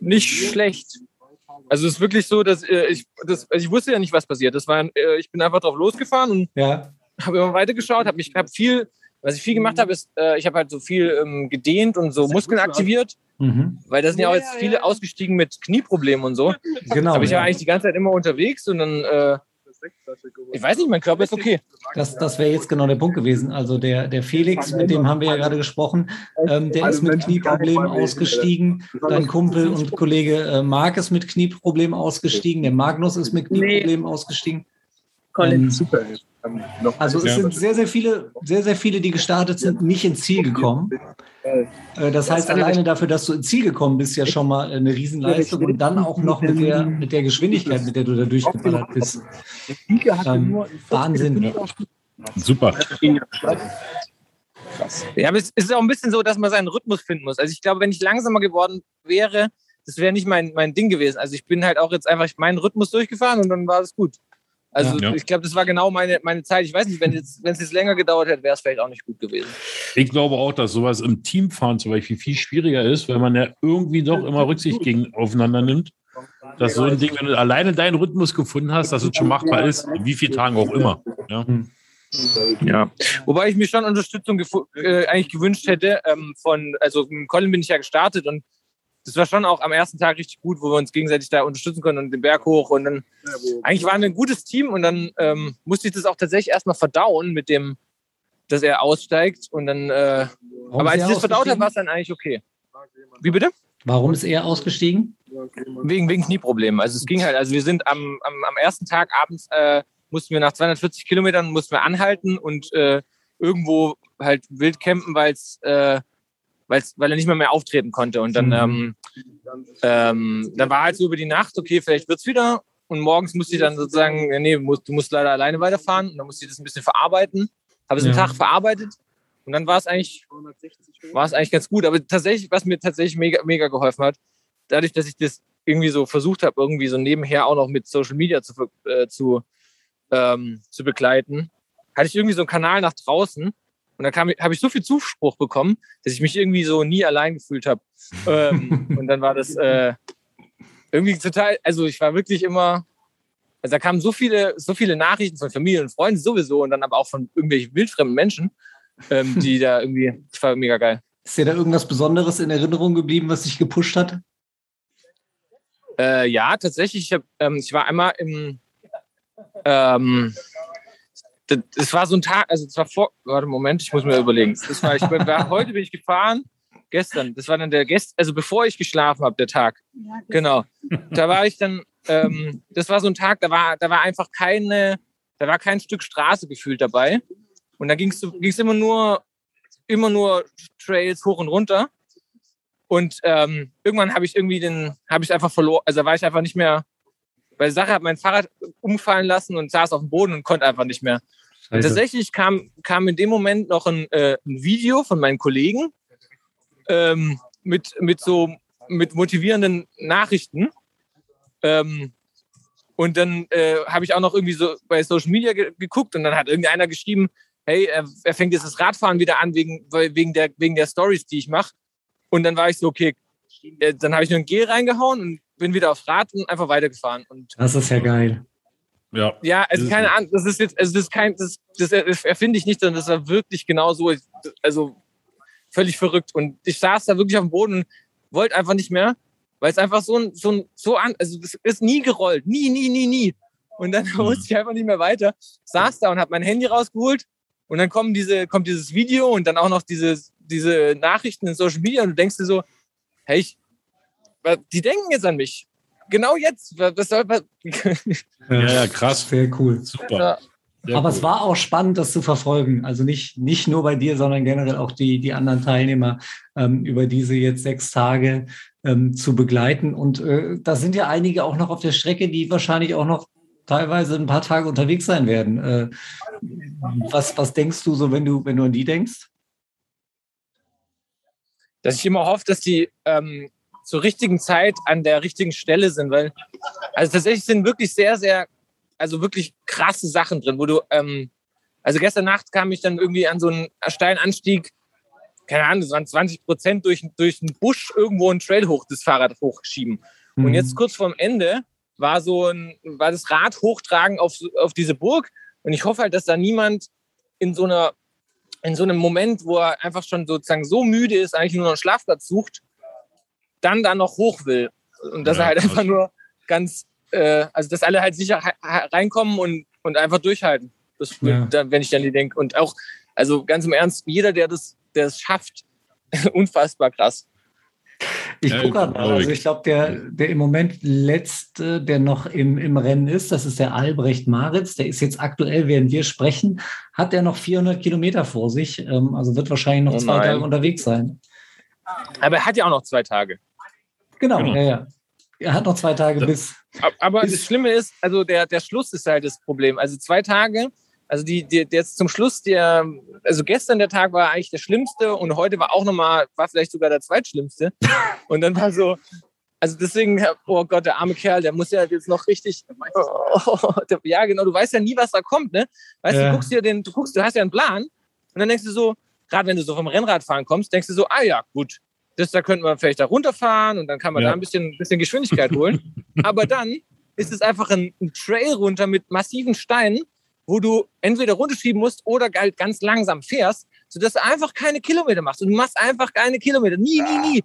nicht schlecht. Also es ist wirklich so, dass äh, ich, das, also ich wusste ja nicht, was passiert. Das war, äh, ich bin einfach drauf losgefahren und Ja. habe immer weitergeschaut, habe mich hab viel, was ich viel gemacht habe, ist, äh, ich habe halt so viel ähm, gedehnt und so Muskeln aktiviert, Mhm. weil da sind ja auch jetzt viele ausgestiegen mit Knieproblemen und so. Genau. Aber ich war ja. eigentlich die ganze Zeit immer unterwegs und dann, äh, ich weiß nicht, mein Körper ist okay. Das, das wäre jetzt genau der Punkt gewesen. Also der, der Felix, mit dem haben wir ja gerade gesprochen, ähm, der ist mit Knieproblemen ausgestiegen. Dein Kumpel und Kollege äh, Marc ist mit Knieproblemen ausgestiegen. Der Magnus ist mit Knieproblemen ausgestiegen. Ähm, Super. Also es sind sehr, sehr viele, sehr, sehr viele, die gestartet sind, nicht ins Ziel gekommen. Äh, Das heißt, alleine dafür, dass du ins Ziel gekommen bist, ja schon mal eine Riesenleistung und dann auch noch mit der, mit der Geschwindigkeit, mit der du da durchgeballert bist. Ähm, Wahnsinn. Super. Ja, aber es ist auch ein bisschen so, dass man seinen Rhythmus finden muss. Also ich glaube, wenn ich langsamer geworden wäre, das wäre nicht mein, mein Ding gewesen. Also ich bin halt auch jetzt einfach meinen Rhythmus durchgefahren und dann war es gut. Also Ja. ich glaube, das war genau meine, meine Zeit. Ich weiß nicht, wenn jetzt, es jetzt länger gedauert hätte, wäre es vielleicht auch nicht gut gewesen. Ich glaube auch, dass sowas im Teamfahren zum Beispiel viel schwieriger ist, weil man ja irgendwie doch immer Rücksicht gegen aufeinander nimmt. Dass so ein Ding, wenn du alleine deinen Rhythmus gefunden hast, dass es schon machbar ist, in wie vielen Tagen auch immer. Ja. Ja. Wobei ich mir schon Unterstützung äh, eigentlich gewünscht hätte. Ähm, von, also mit Colin bin ich ja gestartet und das war schon auch am ersten Tag richtig gut, wo wir uns gegenseitig da unterstützen können und den Berg hoch. Und dann eigentlich waren wir ein gutes Team und dann ähm, musste ich das auch tatsächlich erstmal verdauen mit dem, dass er aussteigt. Und dann, äh, aber als ich das verdaut habe, war es dann eigentlich okay. Wie bitte? Warum ist er ausgestiegen? Wegen, wegen Knieproblemen. Also es ging halt, also wir sind am, am, am ersten Tag abends, äh, mussten wir nach 240 Kilometern mussten wir anhalten und äh, irgendwo halt wild campen, weil's, äh, weil's, weil er nicht mehr mehr auftreten konnte. Und dann, Mhm. ähm, ähm, dann war halt so über die Nacht, okay, vielleicht wird's wieder. Und morgens musste ich dann sozusagen, ja, nee, musst, du musst leider alleine weiterfahren. Und dann musste ich das ein bisschen verarbeiten. Habe es einen Ja. Tag verarbeitet. Und dann war es eigentlich, war es eigentlich ganz gut. Aber tatsächlich, was mir tatsächlich mega, mega geholfen hat, dadurch, dass ich das irgendwie so versucht habe, irgendwie so nebenher auch noch mit Social Media zu, äh, zu, ähm, zu begleiten, hatte ich irgendwie so einen Kanal nach draußen und dann kam- habe ich so viel Zuspruch bekommen, dass ich mich irgendwie so nie allein gefühlt habe. ähm, und dann war das äh, irgendwie total, also ich war wirklich immer, also da kamen so viele, so viele Nachrichten von Familie und Freunden sowieso und dann aber auch von irgendwelchen wildfremden Menschen, ähm, die da irgendwie, das war mega geil. Ist dir da irgendwas Besonderes in Erinnerung geblieben, was dich gepusht hat? Äh, ja, tatsächlich. Ich, hab, ähm, ich war einmal im. Ähm, das war so ein Tag, also es war vor. Warte, Moment, ich muss mir überlegen. Das war, ich war, heute bin ich gefahren, gestern. Das war dann der Gest, also bevor ich geschlafen habe, der Tag. Genau. Da war ich dann. Ähm, das war so ein Tag, da war, da war einfach keine, da war kein Stück Straße gefühlt dabei. Und da ging es immer nur, immer nur Trails hoch und runter. Und ähm, irgendwann habe ich irgendwie den, habe ich einfach verloren, also da war ich einfach nicht mehr, bei der Sache hat mein Fahrrad umfallen lassen und saß auf dem Boden und konnte einfach nicht mehr. Und tatsächlich kam, kam in dem Moment noch ein, äh, ein Video von meinen Kollegen ähm, mit, mit so mit motivierenden Nachrichten. Ähm, und dann äh, habe ich auch noch irgendwie so bei Social Media ge geguckt und dann hat irgendeiner geschrieben, hey, er, er, fängt jetzt das Radfahren wieder an wegen, wegen der, wegen der Stories, die ich mache. Und dann war ich so, okay, äh, dann habe ich nur ein G reingehauen und bin wieder aufs Rad und einfach weitergefahren. Und das ist ja geil. Ja, ja also keine Ahnung, das ist jetzt, also das ist kein, das, das erfinde ich nicht, sondern das war wirklich genau so, also völlig verrückt. Und ich saß da wirklich auf dem Boden und wollte einfach nicht mehr, weil es einfach so ein, so ein, so an, also es ist nie gerollt, nie, nie, nie, nie. Und dann mhm. wusste ich einfach nicht mehr weiter, saß da und habe mein Handy rausgeholt und dann kommen diese, kommt dieses Video und dann auch noch diese, diese Nachrichten in Social Media und du denkst dir so, hey, ich, die denken jetzt an mich. Genau jetzt. Was soll, was? ja, ja, krass. Sehr cool. Super. Ja. Aber cool. es war auch spannend, das zu verfolgen. Also nicht, nicht nur bei dir, sondern generell auch die, die anderen Teilnehmer ähm, über diese jetzt sechs Tage ähm, zu begleiten. Und äh, da sind ja einige auch noch auf der Strecke, die wahrscheinlich auch noch teilweise ein paar Tage unterwegs sein werden. Äh, was, was denkst du so, wenn du, wenn du an die denkst? Dass ich immer hoffe, dass die ähm, zur richtigen Zeit an der richtigen Stelle sind, weil also tatsächlich sind wirklich sehr, sehr, also wirklich krasse Sachen drin, wo du, ähm, also gestern Nacht kam ich dann irgendwie an so einen steilen Anstieg, keine Ahnung, das waren 20 Prozent durch, durch einen Busch irgendwo einen Trail hoch, das Fahrrad hochschieben. Mhm. Und jetzt kurz vorm Ende war so ein, war das Rad hochtragen auf, auf diese Burg. Und ich hoffe halt, dass da niemand in so einer, in so einem Moment, wo er einfach schon sozusagen so müde ist, eigentlich nur noch einen Schlafplatz sucht, dann da noch hoch will. Und dass ja, er halt einfach nur ganz, äh, also dass alle halt sicher reinkommen und, und einfach durchhalten. Das, ja. dann, wenn ich dann die denke. Und auch, also ganz im Ernst, jeder, der das, der es schafft, unfassbar krass. Ich gucke gerade mal. Also ich glaube, der, der im Moment letzte, der noch im, im Rennen ist, das ist der Albrecht Maritz. Der ist jetzt aktuell, während wir sprechen, hat er noch 400 Kilometer vor sich. Ähm, also wird wahrscheinlich noch oh zwei Tage unterwegs sein. Aber er hat ja auch noch zwei Tage. Genau, genau. Ja, ja. Er hat noch zwei Tage das, bis. Aber bis das Schlimme ist, also der, der Schluss ist halt das Problem. Also zwei Tage, also die, die, jetzt zum Schluss, der, also gestern der Tag war eigentlich der schlimmste und heute war auch nochmal, war vielleicht sogar der zweitschlimmste. Und dann war so, also deswegen, oh Gott, der arme Kerl, der muss ja jetzt noch richtig. Oh, der, ja, genau, du weißt ja nie, was da kommt, ne? Weißt ja. du, guckst dir den, du guckst, du hast ja einen Plan und dann denkst du so, gerade wenn du so vom Rennradfahren kommst, denkst du so, ah ja, gut, das, da könnte man vielleicht da runterfahren und dann kann man ja. da ein bisschen, bisschen Geschwindigkeit holen. Aber dann ist es einfach ein, ein, Trail runter mit massiven Steinen, wo du entweder runterschieben musst oder halt ganz langsam fährst, sodass du einfach keine Kilometer machst. Und du machst einfach keine Kilometer. Nie, nie, nie.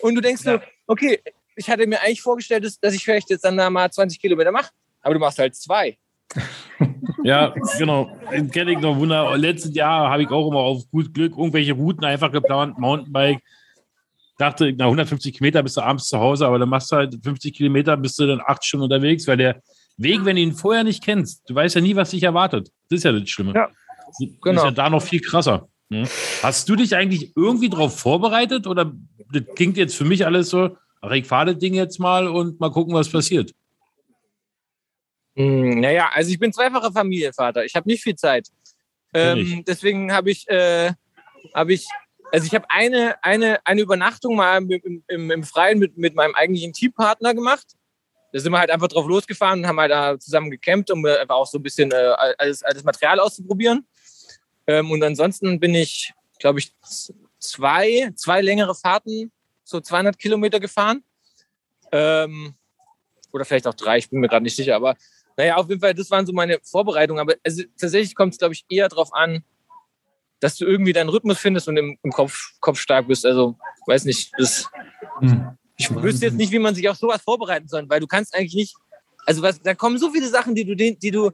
Und du denkst ja. so, okay, ich hatte mir eigentlich vorgestellt, dass ich vielleicht jetzt dann da mal 20 Kilometer mache, aber du machst halt zwei. Ja, genau. Kenne ich noch Wunder. Letztes Jahr habe ich auch immer auf gut Glück irgendwelche Routen einfach geplant, Mountainbike dachte, na 150 Kilometer bist du abends zu Hause, aber dann machst du halt 50 Kilometer, bist du dann acht Stunden unterwegs, weil der Weg, wenn du ihn vorher nicht kennst, du weißt ja nie, was dich erwartet. Das ist ja das Schlimme. Ja, genau. ist ja da noch viel krasser. Ne? Hast du dich eigentlich irgendwie darauf vorbereitet oder das klingt jetzt für mich alles so, ach, ich fahre das Ding jetzt mal und mal gucken, was passiert? Hm, naja, also ich bin zweifacher Familienvater. Ich habe nicht viel Zeit. Ähm, deswegen habe ich, äh, hab ich also ich habe eine, eine, eine Übernachtung mal im, im, im Freien mit, mit meinem eigentlichen Teampartner gemacht. Da sind wir halt einfach drauf losgefahren und haben halt da zusammen gecampt, um einfach auch so ein bisschen äh, alles, alles Material auszuprobieren. Ähm, und ansonsten bin ich, glaube ich, zwei, zwei längere Fahrten, so 200 Kilometer gefahren. Ähm, oder vielleicht auch drei, ich bin mir gerade nicht sicher. Aber naja, auf jeden Fall, das waren so meine Vorbereitungen. Aber also, tatsächlich kommt es, glaube ich, eher darauf an, dass du irgendwie deinen Rhythmus findest und im, im Kopf, Kopf stark bist. Also, weiß nicht, das, hm. ich wüsste jetzt nicht, wie man sich auf sowas vorbereiten soll, weil du kannst eigentlich nicht, also was, da kommen so viele Sachen, die du, die du,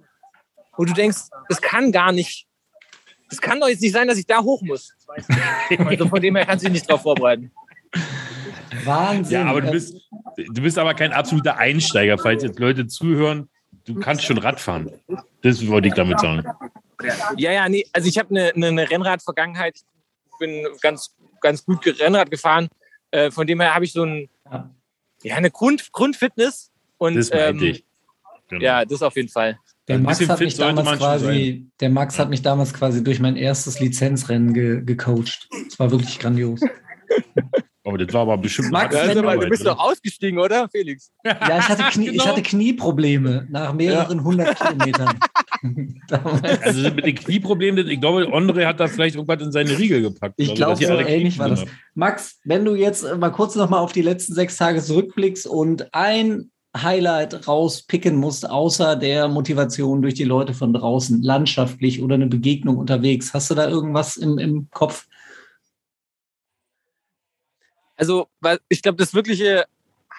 wo du denkst, das kann gar nicht, das kann doch jetzt nicht sein, dass ich da hoch muss. Also von dem her kannst du dich nicht drauf vorbereiten. Wahnsinn. Ja, aber du bist, du bist aber kein absoluter Einsteiger, falls jetzt Leute zuhören. Du kannst schon Radfahren. Das wollte ich damit sagen. Ja, ja, nee, also ich habe eine, eine, Rennrad-Vergangenheit. Ich bin ganz, ganz gut Rennrad gefahren. Äh, von dem her habe ich so ein, Ja. ja, eine Grund, Grundfitness. Und Das ähm, ich. Genau. ja, das auf jeden Fall. Der Max, hat mich damals quasi, der Max hat mich damals quasi durch mein erstes Lizenzrennen ge gecoacht. Das war wirklich grandios. Aber das war aber bestimmt Max, Also, du- aber Arbeit, du bist doch ausgestiegen, oder, Felix? Ja, ich hatte, Knie, ich Genau. hatte Knieprobleme nach mehreren hundert Kilometern. Damals. Also mit den Knieproblemen, ich glaube, Andre hat da vielleicht irgendwas in seine Riegel gepackt. Ich glaube, so ähnlich war das. Max, wenn du jetzt äh, mal kurz noch mal auf die letzten sechs Tage zurückblickst und ein Highlight rauspicken musst, außer der Motivation durch die Leute von draußen, landschaftlich oder eine Begegnung unterwegs, hast du da irgendwas im, im Kopf? Also, weil ich glaube, das wirkliche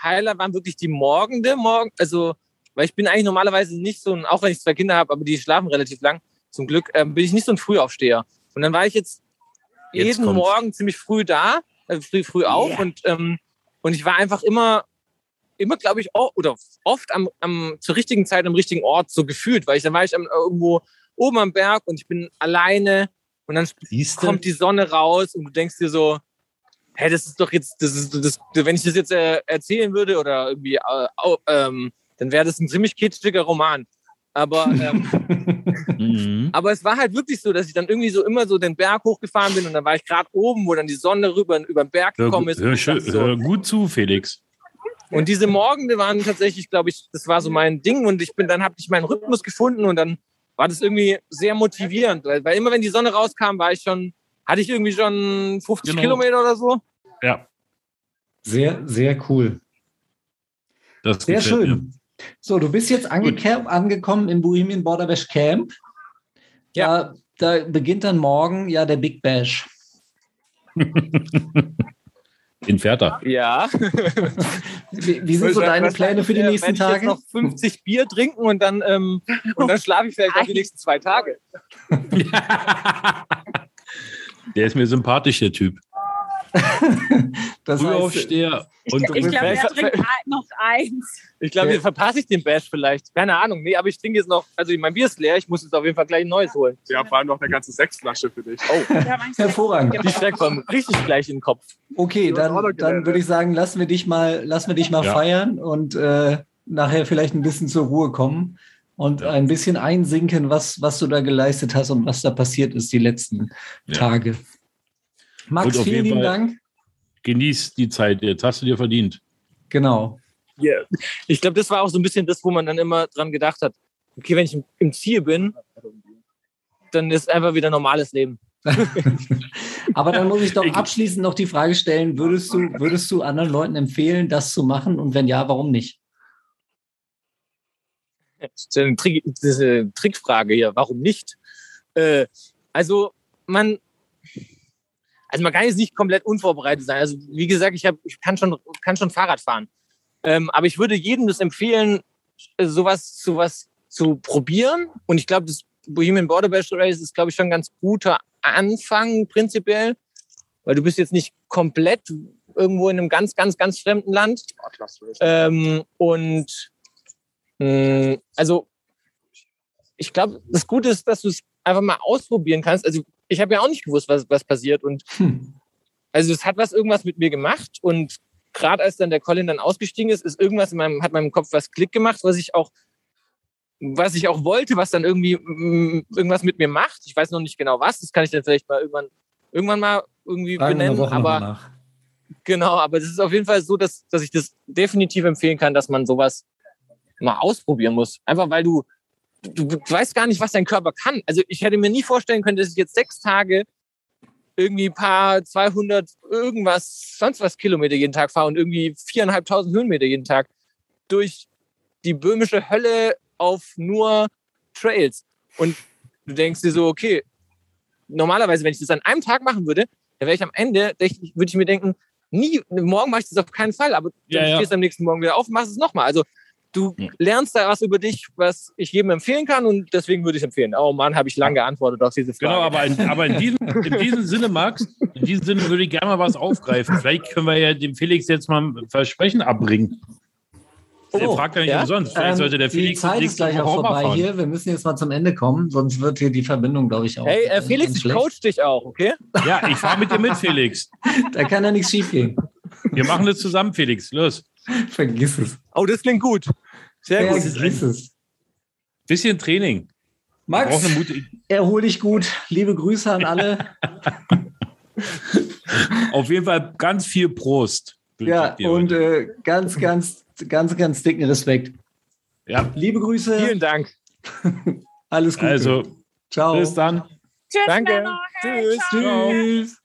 Highlight waren wirklich die Morgende, morgen, also, weil ich bin eigentlich normalerweise nicht so ein, auch wenn ich zwei Kinder habe, aber die schlafen relativ lang, zum Glück, ähm, bin ich nicht so ein Frühaufsteher. Und dann war ich jetzt, Jetzt jeden kommt's. Morgen ziemlich früh da, äh, früh, früh auf und, ähm, und ich war einfach immer, immer, glaube ich, auch, oder oft am, am, zur richtigen Zeit am richtigen Ort so gefühlt, weil ich, dann war ich am, irgendwo oben am Berg und ich bin alleine und dann Siehst du? kommt die Sonne raus und du denkst dir so, hä, das ist doch jetzt, das ist, das, wenn ich das jetzt äh, erzählen würde oder irgendwie, äh, ähm, dann wäre das ein ziemlich kitschiger Roman. Aber, ähm, Mhm. aber es war halt wirklich so, dass ich dann irgendwie so immer so den Berg hochgefahren bin und dann war ich gerade oben, wo dann die Sonne rüber über den Berg Hör, gekommen ist. hör, schön- dachte so, hör gut zu, Felix. und diese Morgende waren tatsächlich, glaube ich, das war so mein Ding und ich bin, dann habe ich meinen Rhythmus gefunden und dann war das irgendwie sehr motivierend, weil, weil immer wenn die Sonne rauskam, war ich schon, hatte ich irgendwie schon 50 Genau. Kilometer oder so. Ja, Sehr, sehr cool. das Sehr gefällt mir. So, du bist jetzt angekommen im Bohemian Border Bash Camp. Ja. Da, da beginnt dann morgen ja der Big Bash. In Ferta. Ja. Wie, wie sind so deine Pläne für die Äh, nächsten ich jetzt Tage? noch 50 Bier trinken und dann, ähm, und dann schlafe ich vielleicht auch die nächsten zwei Tage. Der ist mir sympathisch, der Typ. Das Frühaufsteher. Und Ich glaube, Vielleicht- er trinkt ein- noch eins. Ich glaube, Ja. hier verpasse ich den Bash vielleicht. Keine Ahnung. Nee, aber ich trinke jetzt noch, also mein Bier ist leer, ich muss jetzt auf jeden Fall gleich ein neues holen. Wir haben vor allem noch eine ganze Sechsflasche für dich. Oh, Ja, hervorragend. die steckt vom richtig gleich in den Kopf. Okay, Ja, dann, dann würde ich sagen, lassen wir dich mal, lassen wir dich mal Ja. feiern und äh, nachher vielleicht ein bisschen zur Ruhe kommen und Ja. ein bisschen einsinken, was, was du da geleistet hast und was da passiert ist die letzten Ja. Tage. Max, Und auf vielen jeden lieben Fall- Dank. genieß die Zeit jetzt. Hast du dir verdient. Genau. Ich glaube, das war auch so ein bisschen das, wo man dann immer dran gedacht hat. Okay, wenn ich im, Ziel bin, dann ist einfach wieder normales Leben. Aber dann muss ich doch abschließend noch die Frage stellen, würdest du, würdest du anderen Leuten empfehlen, das zu machen? Und wenn ja, warum nicht? Das ist eine, Trick, das ist eine Trickfrage hier. Warum nicht? Äh, also man, also man kann jetzt nicht komplett unvorbereitet sein. Also wie gesagt, ich, hab, ich kann, schon, kann schon Fahrrad fahren. Ähm, aber ich würde jedem das empfehlen, äh, sowas, sowas zu probieren. Und ich glaube, das Bohemian Border Bash Race ist, glaube ich, schon ein ganz guter Anfang prinzipiell. Weil du bist jetzt nicht komplett irgendwo in einem ganz, ganz, ganz fremden Land. Ähm, und mh, also ich glaube, das Gute ist, dass du es einfach mal ausprobieren kannst. Also ich habe ja auch nicht gewusst, was, was passiert. Und Hm. also es hat was irgendwas mit mir gemacht. Und gerade als dann der Colin dann ausgestiegen ist, ist irgendwas in meinem, hat meinem Kopf was Klick gemacht, was ich auch, was ich auch wollte, was dann irgendwie mm, irgendwas mit mir macht. Ich weiß noch nicht genau was. Das kann ich dann vielleicht mal irgendwann, irgendwann mal irgendwie Fragen benennen. Aber. Genau, aber es ist auf jeden Fall so, dass, dass ich das definitiv empfehlen kann, dass man sowas mal ausprobieren muss. Einfach weil du, du, du weißt gar nicht, was dein Körper kann. Also ich hätte mir nie vorstellen können, dass ich jetzt sechs Tage irgendwie ein paar 200 irgendwas, sonst was Kilometer jeden Tag fahre und irgendwie viereinhalbtausend Höhenmeter jeden Tag durch die böhmische Hölle auf nur Trails. Und du denkst dir so, okay, normalerweise, wenn ich das an einem Tag machen würde, dann wäre ich am Ende, würde ich mir denken, nie, morgen mache ich das auf keinen Fall, aber Ja, dann ja. stehst du am nächsten Morgen wieder auf und machst es nochmal. Also du Ja. lernst da was über dich, was ich jedem empfehlen kann und deswegen würde ich es empfehlen. Oh Mann, habe ich lang geantwortet auf diese Frage. Genau, aber in, aber in, diesem, in diesem Sinne, Max, in diesem Sinne würde ich gerne mal was aufgreifen. Vielleicht können wir ja dem Felix jetzt mal ein Versprechen abbringen. Der Oh, fragt ja nicht ja? umsonst. Vielleicht Ähm, sollte der die Felix Zeit ist gleich auch vorbei fahren. hier. Wir müssen jetzt mal zum Ende kommen, sonst wird hier die Verbindung, glaube ich, auch. Hey, äh, äh, Felix, ich coach dich auch, okay? Ja, ich fahre mit dir mit, Felix. Da kann ja nichts schief gehen. Wir machen das zusammen, Felix. Los. Vergiss es. Oh, das klingt gut. Sehr gut. Vergiss es. Bisschen Training. Max, erhol dich gut. Liebe Grüße an alle. Auf jeden Fall ganz viel Prost. Ja, und äh, ganz, ganz, ganz, ganz dicken Respekt. ja, Liebe Grüße. Vielen Dank. Alles Gute. also Ciao. bis dann. Tschüss, Danke. Männer. Hey, Tschüss. ciao. Tschüss.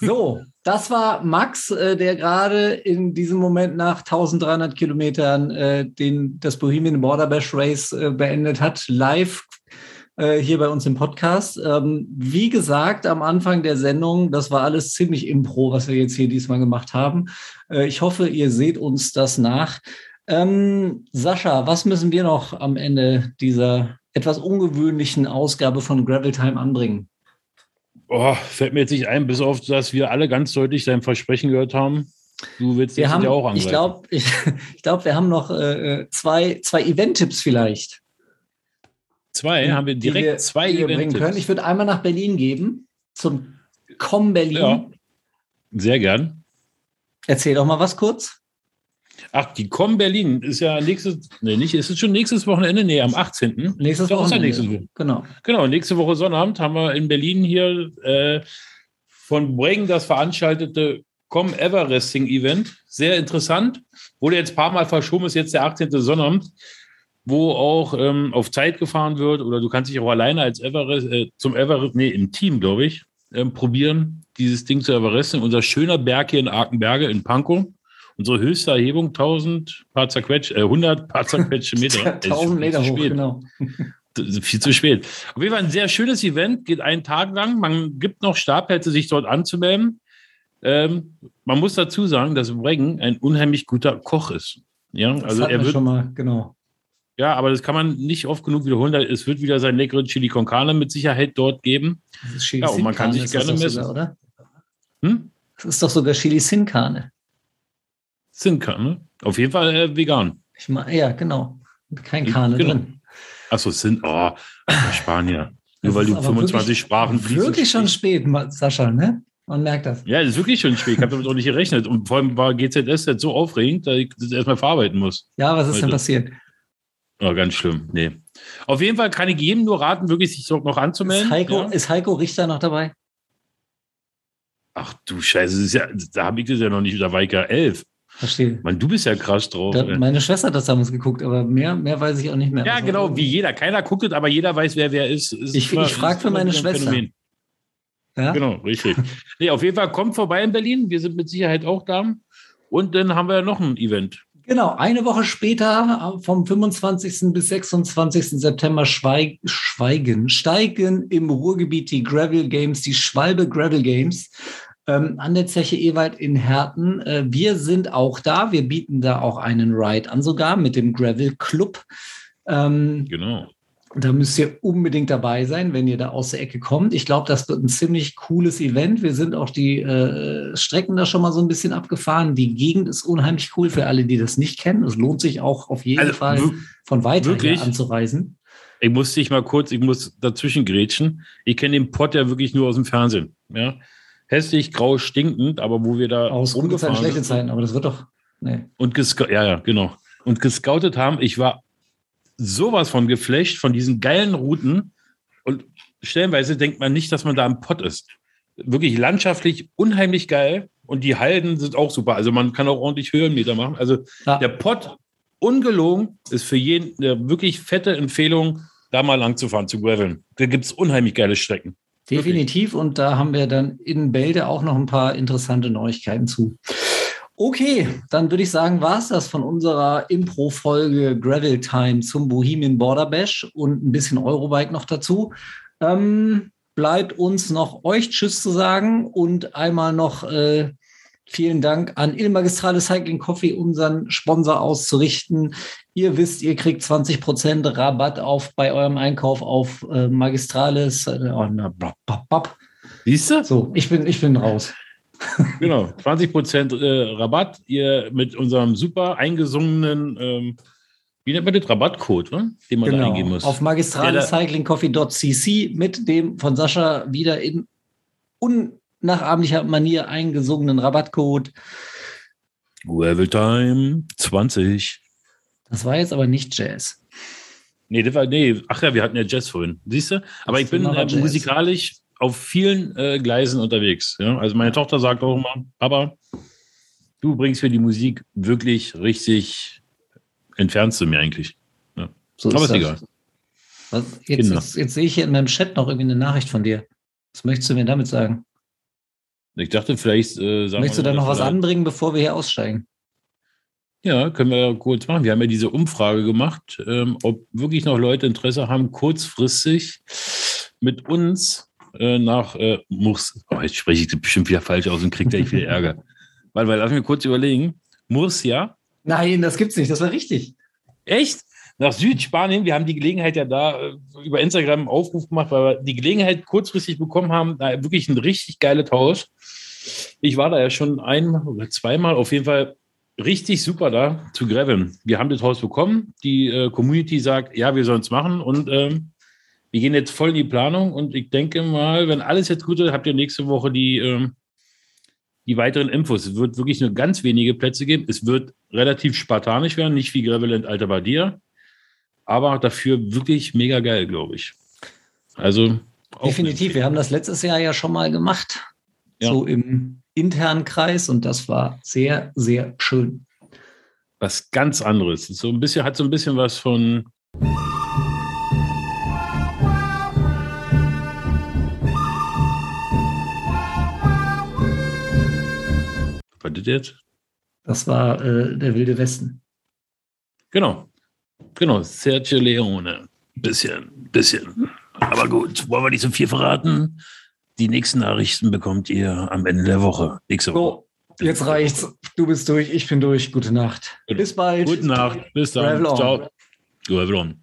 So, das war Max, äh, der gerade in diesem Moment nach 1300 Kilometern äh, den, das Bohemian Border Bash Race äh, beendet hat, live äh, hier bei uns im Podcast. Ähm, wie gesagt, am Anfang der Sendung, das war alles ziemlich impro, was wir jetzt hier diesmal gemacht haben. Äh, ich hoffe, ihr seht uns das nach. Ähm, Sascha, was müssen wir noch am Ende dieser etwas ungewöhnlichen Ausgabe von Gravel Time anbringen? Oh, fällt mir jetzt nicht ein, bis auf, dass wir alle ganz deutlich dein Versprechen gehört haben. Du willst Wir haben, ja auch angreifen. ich glaube, ich, ich glaub, wir haben noch äh, zwei, zwei Event-Tipps vielleicht. zwei, haben wir direkt wir, zwei können. Ich würde einmal nach Berlin geben, zum Com Berlin. Ja. Sehr gern. Erzähl doch mal was kurz. Ach, die Com Berlin ist ja nächstes, nee, nicht, ist es schon nächstes Wochenende? Nee, am 18. Nächstes Doch, Wochenende. nächstes Woche. Genau. Genau, nächste Woche Sonnabend haben wir in Berlin hier äh, von Bregen das veranstaltete Com Everesting Event. Sehr interessant. Wurde jetzt ein paar Mal verschoben, ist jetzt der 18. Sonnabend, wo auch ähm, auf Zeit gefahren wird oder du kannst dich auch alleine als Everest, äh, zum Everest, nee, im Team, glaube ich, ähm, probieren, dieses Ding zu Everesten. Unser schöner Berg hier in Arkenberge in Pankow. Unsere höchste Erhebung 1000 paar zerquetscht, äh, 100 paar zerquetschte Meter. Es ist 1000 schon Meter hoch, spät. genau. Viel zu spät. Auf jeden Fall ein sehr schönes Event, geht einen Tag lang. Man gibt noch Startplätze, sich dort anzumelden. Ähm, man muss dazu sagen, dass Breggen ein unheimlich guter Koch ist. Ja, Das also er wir wird, schon mal, genau. ja, aber das kann man nicht oft genug wiederholen. Es wird wieder sein leckeren Chili con Carne mit Sicherheit dort geben. Das ist Chili Ja, und man kann sich gerne doch sogar, oder? Hm? Das ist doch sogar Chili Sin Carne. Sind kann, ne? Auf jeden Fall äh, vegan. Ich meine, ja, genau. Kein Karne Genau. drin. Achso, sind, oh, Spanier. Nur weil ist du aber 25 wirklich- Sprachen fließend Wirklich schon spät, Sascha, ne? Man merkt das. Ja, das ist wirklich schon spät. Ich habe damit auch nicht gerechnet. Und vor allem war GZS jetzt so aufregend, dass ich das erstmal verarbeiten muss. Ja, was ist denn Heute. passiert? Oh, ganz schlimm. Nee. Auf jeden Fall kann ich jedem nur raten, wirklich sich noch anzumelden. Ist Heiko, ja? ist Heiko Richter noch dabei? Ach du Scheiße, das ist ja, da habe ich das ja noch nicht. Da war ich ja elf. Verstehe. Mann, du bist ja krass drauf. Da, meine Schwester hat das damals geguckt, aber mehr, mehr weiß ich auch nicht mehr. ja, Also, genau, wie jeder. Keiner guckt es, aber jeder weiß, wer wer ist. ist Ich- ich frag ist für meine Schwester. Phänomen. Ja? Genau, richtig. nee, auf jeden Fall kommt vorbei in Berlin. Wir sind mit Sicherheit auch da. Und dann haben wir ja noch ein Event. Genau, eine Woche später, vom 25. bis 26. September, schweig, schweigen, steigen im Ruhrgebiet die Gravel Games, die Schwalbe Gravel Games ähm, an der Zeche Ewald in Herten. Äh, wir sind auch da, wir bieten da auch einen Ride an, sogar mit dem Gravel Club. Ähm, Genau. da müsst ihr unbedingt dabei sein, wenn ihr da aus der Ecke kommt. Ich glaube, das wird ein ziemlich cooles Event. Wir sind auch die äh, Strecken da schon mal so ein bisschen abgefahren. Die Gegend ist unheimlich cool für alle, die das nicht kennen. Es lohnt sich auch auf jeden Also, Fall von weiter her anzureisen. Ich muss dich mal kurz, ich muss dazwischen grätschen. Ich kenne den Pott ja wirklich nur aus dem Fernsehen. Ja? Hässlich, grau, stinkend, aber wo wir da Aus gute Zeiten, rumgefahren schlechte Zeiten, aber das wird doch. Nee. und gescoutet, ja, ja, genau. Und gescoutet haben, ich war sowas von geflasht von diesen geilen Routen und stellenweise denkt man nicht, dass man da im Pott ist. Wirklich landschaftlich unheimlich geil und die Halden sind auch super. Also man kann auch ordentlich Höhenmeter machen. Also Ja. der Pott, ungelogen, ist für jeden eine wirklich fette Empfehlung, da mal lang zu fahren, zu graveln. Da gibt es unheimlich geile Strecken. Definitiv. Und da haben wir dann in Bälde auch noch ein paar interessante Neuigkeiten zu. Okay, dann würde ich sagen, war es das von unserer Impro-Folge Gravel Time zum Bohemian Border Bash und ein bisschen Eurobike noch dazu. Ähm, bleibt uns noch euch Tschüss zu sagen und einmal noch äh, vielen Dank an Il Magistrale Cycling Coffee, unseren Sponsor auszurichten. Ihr wisst, ihr kriegt 20% Rabatt auf bei eurem Einkauf auf äh, Magistrales. Äh, oh, na. Siehst du? So, ich bin, ich bin raus. Genau, 20 Prozent äh, Rabatt. Ihr mit unserem super eingesungenen, ähm, wie nennt man das? Rabattcode, ne? den man da eingeben muss. Genau. Auf magistralecyclingcoffee.cc mit dem von Sascha wieder in nachabendlicher Manier eingesungenen Rabattcode. Gravel-Time 20. Das war jetzt aber nicht Jazz. Nee, das war, nee, ach ja, wir hatten ja Jazz vorhin. Siehst du? Aber Das ich bin äh, musikalisch auf vielen äh, Gleisen unterwegs. Ja? Also meine Tochter sagt auch immer, Papa, du bringst mir die Musik wirklich richtig entfernt zu mir eigentlich. So Aber ist das. egal. Was, jetzt, jetzt, jetzt sehe ich hier in meinem Chat noch irgendwie eine Nachricht von dir. Was möchtest du mir damit sagen? Ich dachte, vielleicht äh, Möchtest du da noch was anbringen, bevor wir hier aussteigen? Ja, können wir kurz machen. Wir haben ja diese Umfrage gemacht, ähm, ob wirklich noch Leute Interesse haben, kurzfristig mit uns äh, nach äh, Murs. Oh, jetzt spreche ich bestimmt wieder falsch aus und kriege gleich viel Ärger. Weil, weil, lass mich kurz überlegen. Murcia, Nein, das gibt's nicht. Das war richtig. echt? Nach Südspanien, wir haben die Gelegenheit ja da äh, über Instagram einen Aufruf gemacht, weil wir die Gelegenheit kurzfristig bekommen haben, da wirklich ein richtig geiler Tausch. Ich war da ja schon einmal oder zweimal, auf jeden Fall richtig super da zu graveln. Wir haben das Haus bekommen, die äh, Community sagt, ja, wir sollen es machen und ähm, wir gehen jetzt voll in die Planung und ich denke mal, wenn alles jetzt gut ist, habt ihr nächste Woche die, ähm, die weiteren Infos. Es wird wirklich nur ganz wenige Plätze geben. Es wird relativ spartanisch werden, nicht wie Graveland Alta Badia, aber dafür wirklich mega geil, glaube ich. Also Definitiv. Wir haben das letztes Jahr ja schon mal gemacht. Ja. So im internen Kreis und das war sehr, sehr schön. was ganz anderes. So ein bisschen, hat so ein bisschen was von. Was ist das jetzt? Das war äh, der Wilde Westen. Genau. Genau, Sergio Leone. Bisschen, bisschen. Aber gut, wollen wir nicht so viel verraten? Die nächsten Nachrichten bekommt ihr am Ende der Woche. Nächste Woche. So, jetzt reicht's. Du bist durch, ich bin durch. Gute Nacht. Bis bald. Gute Nacht. Bis dann. Ciao. Gravel on.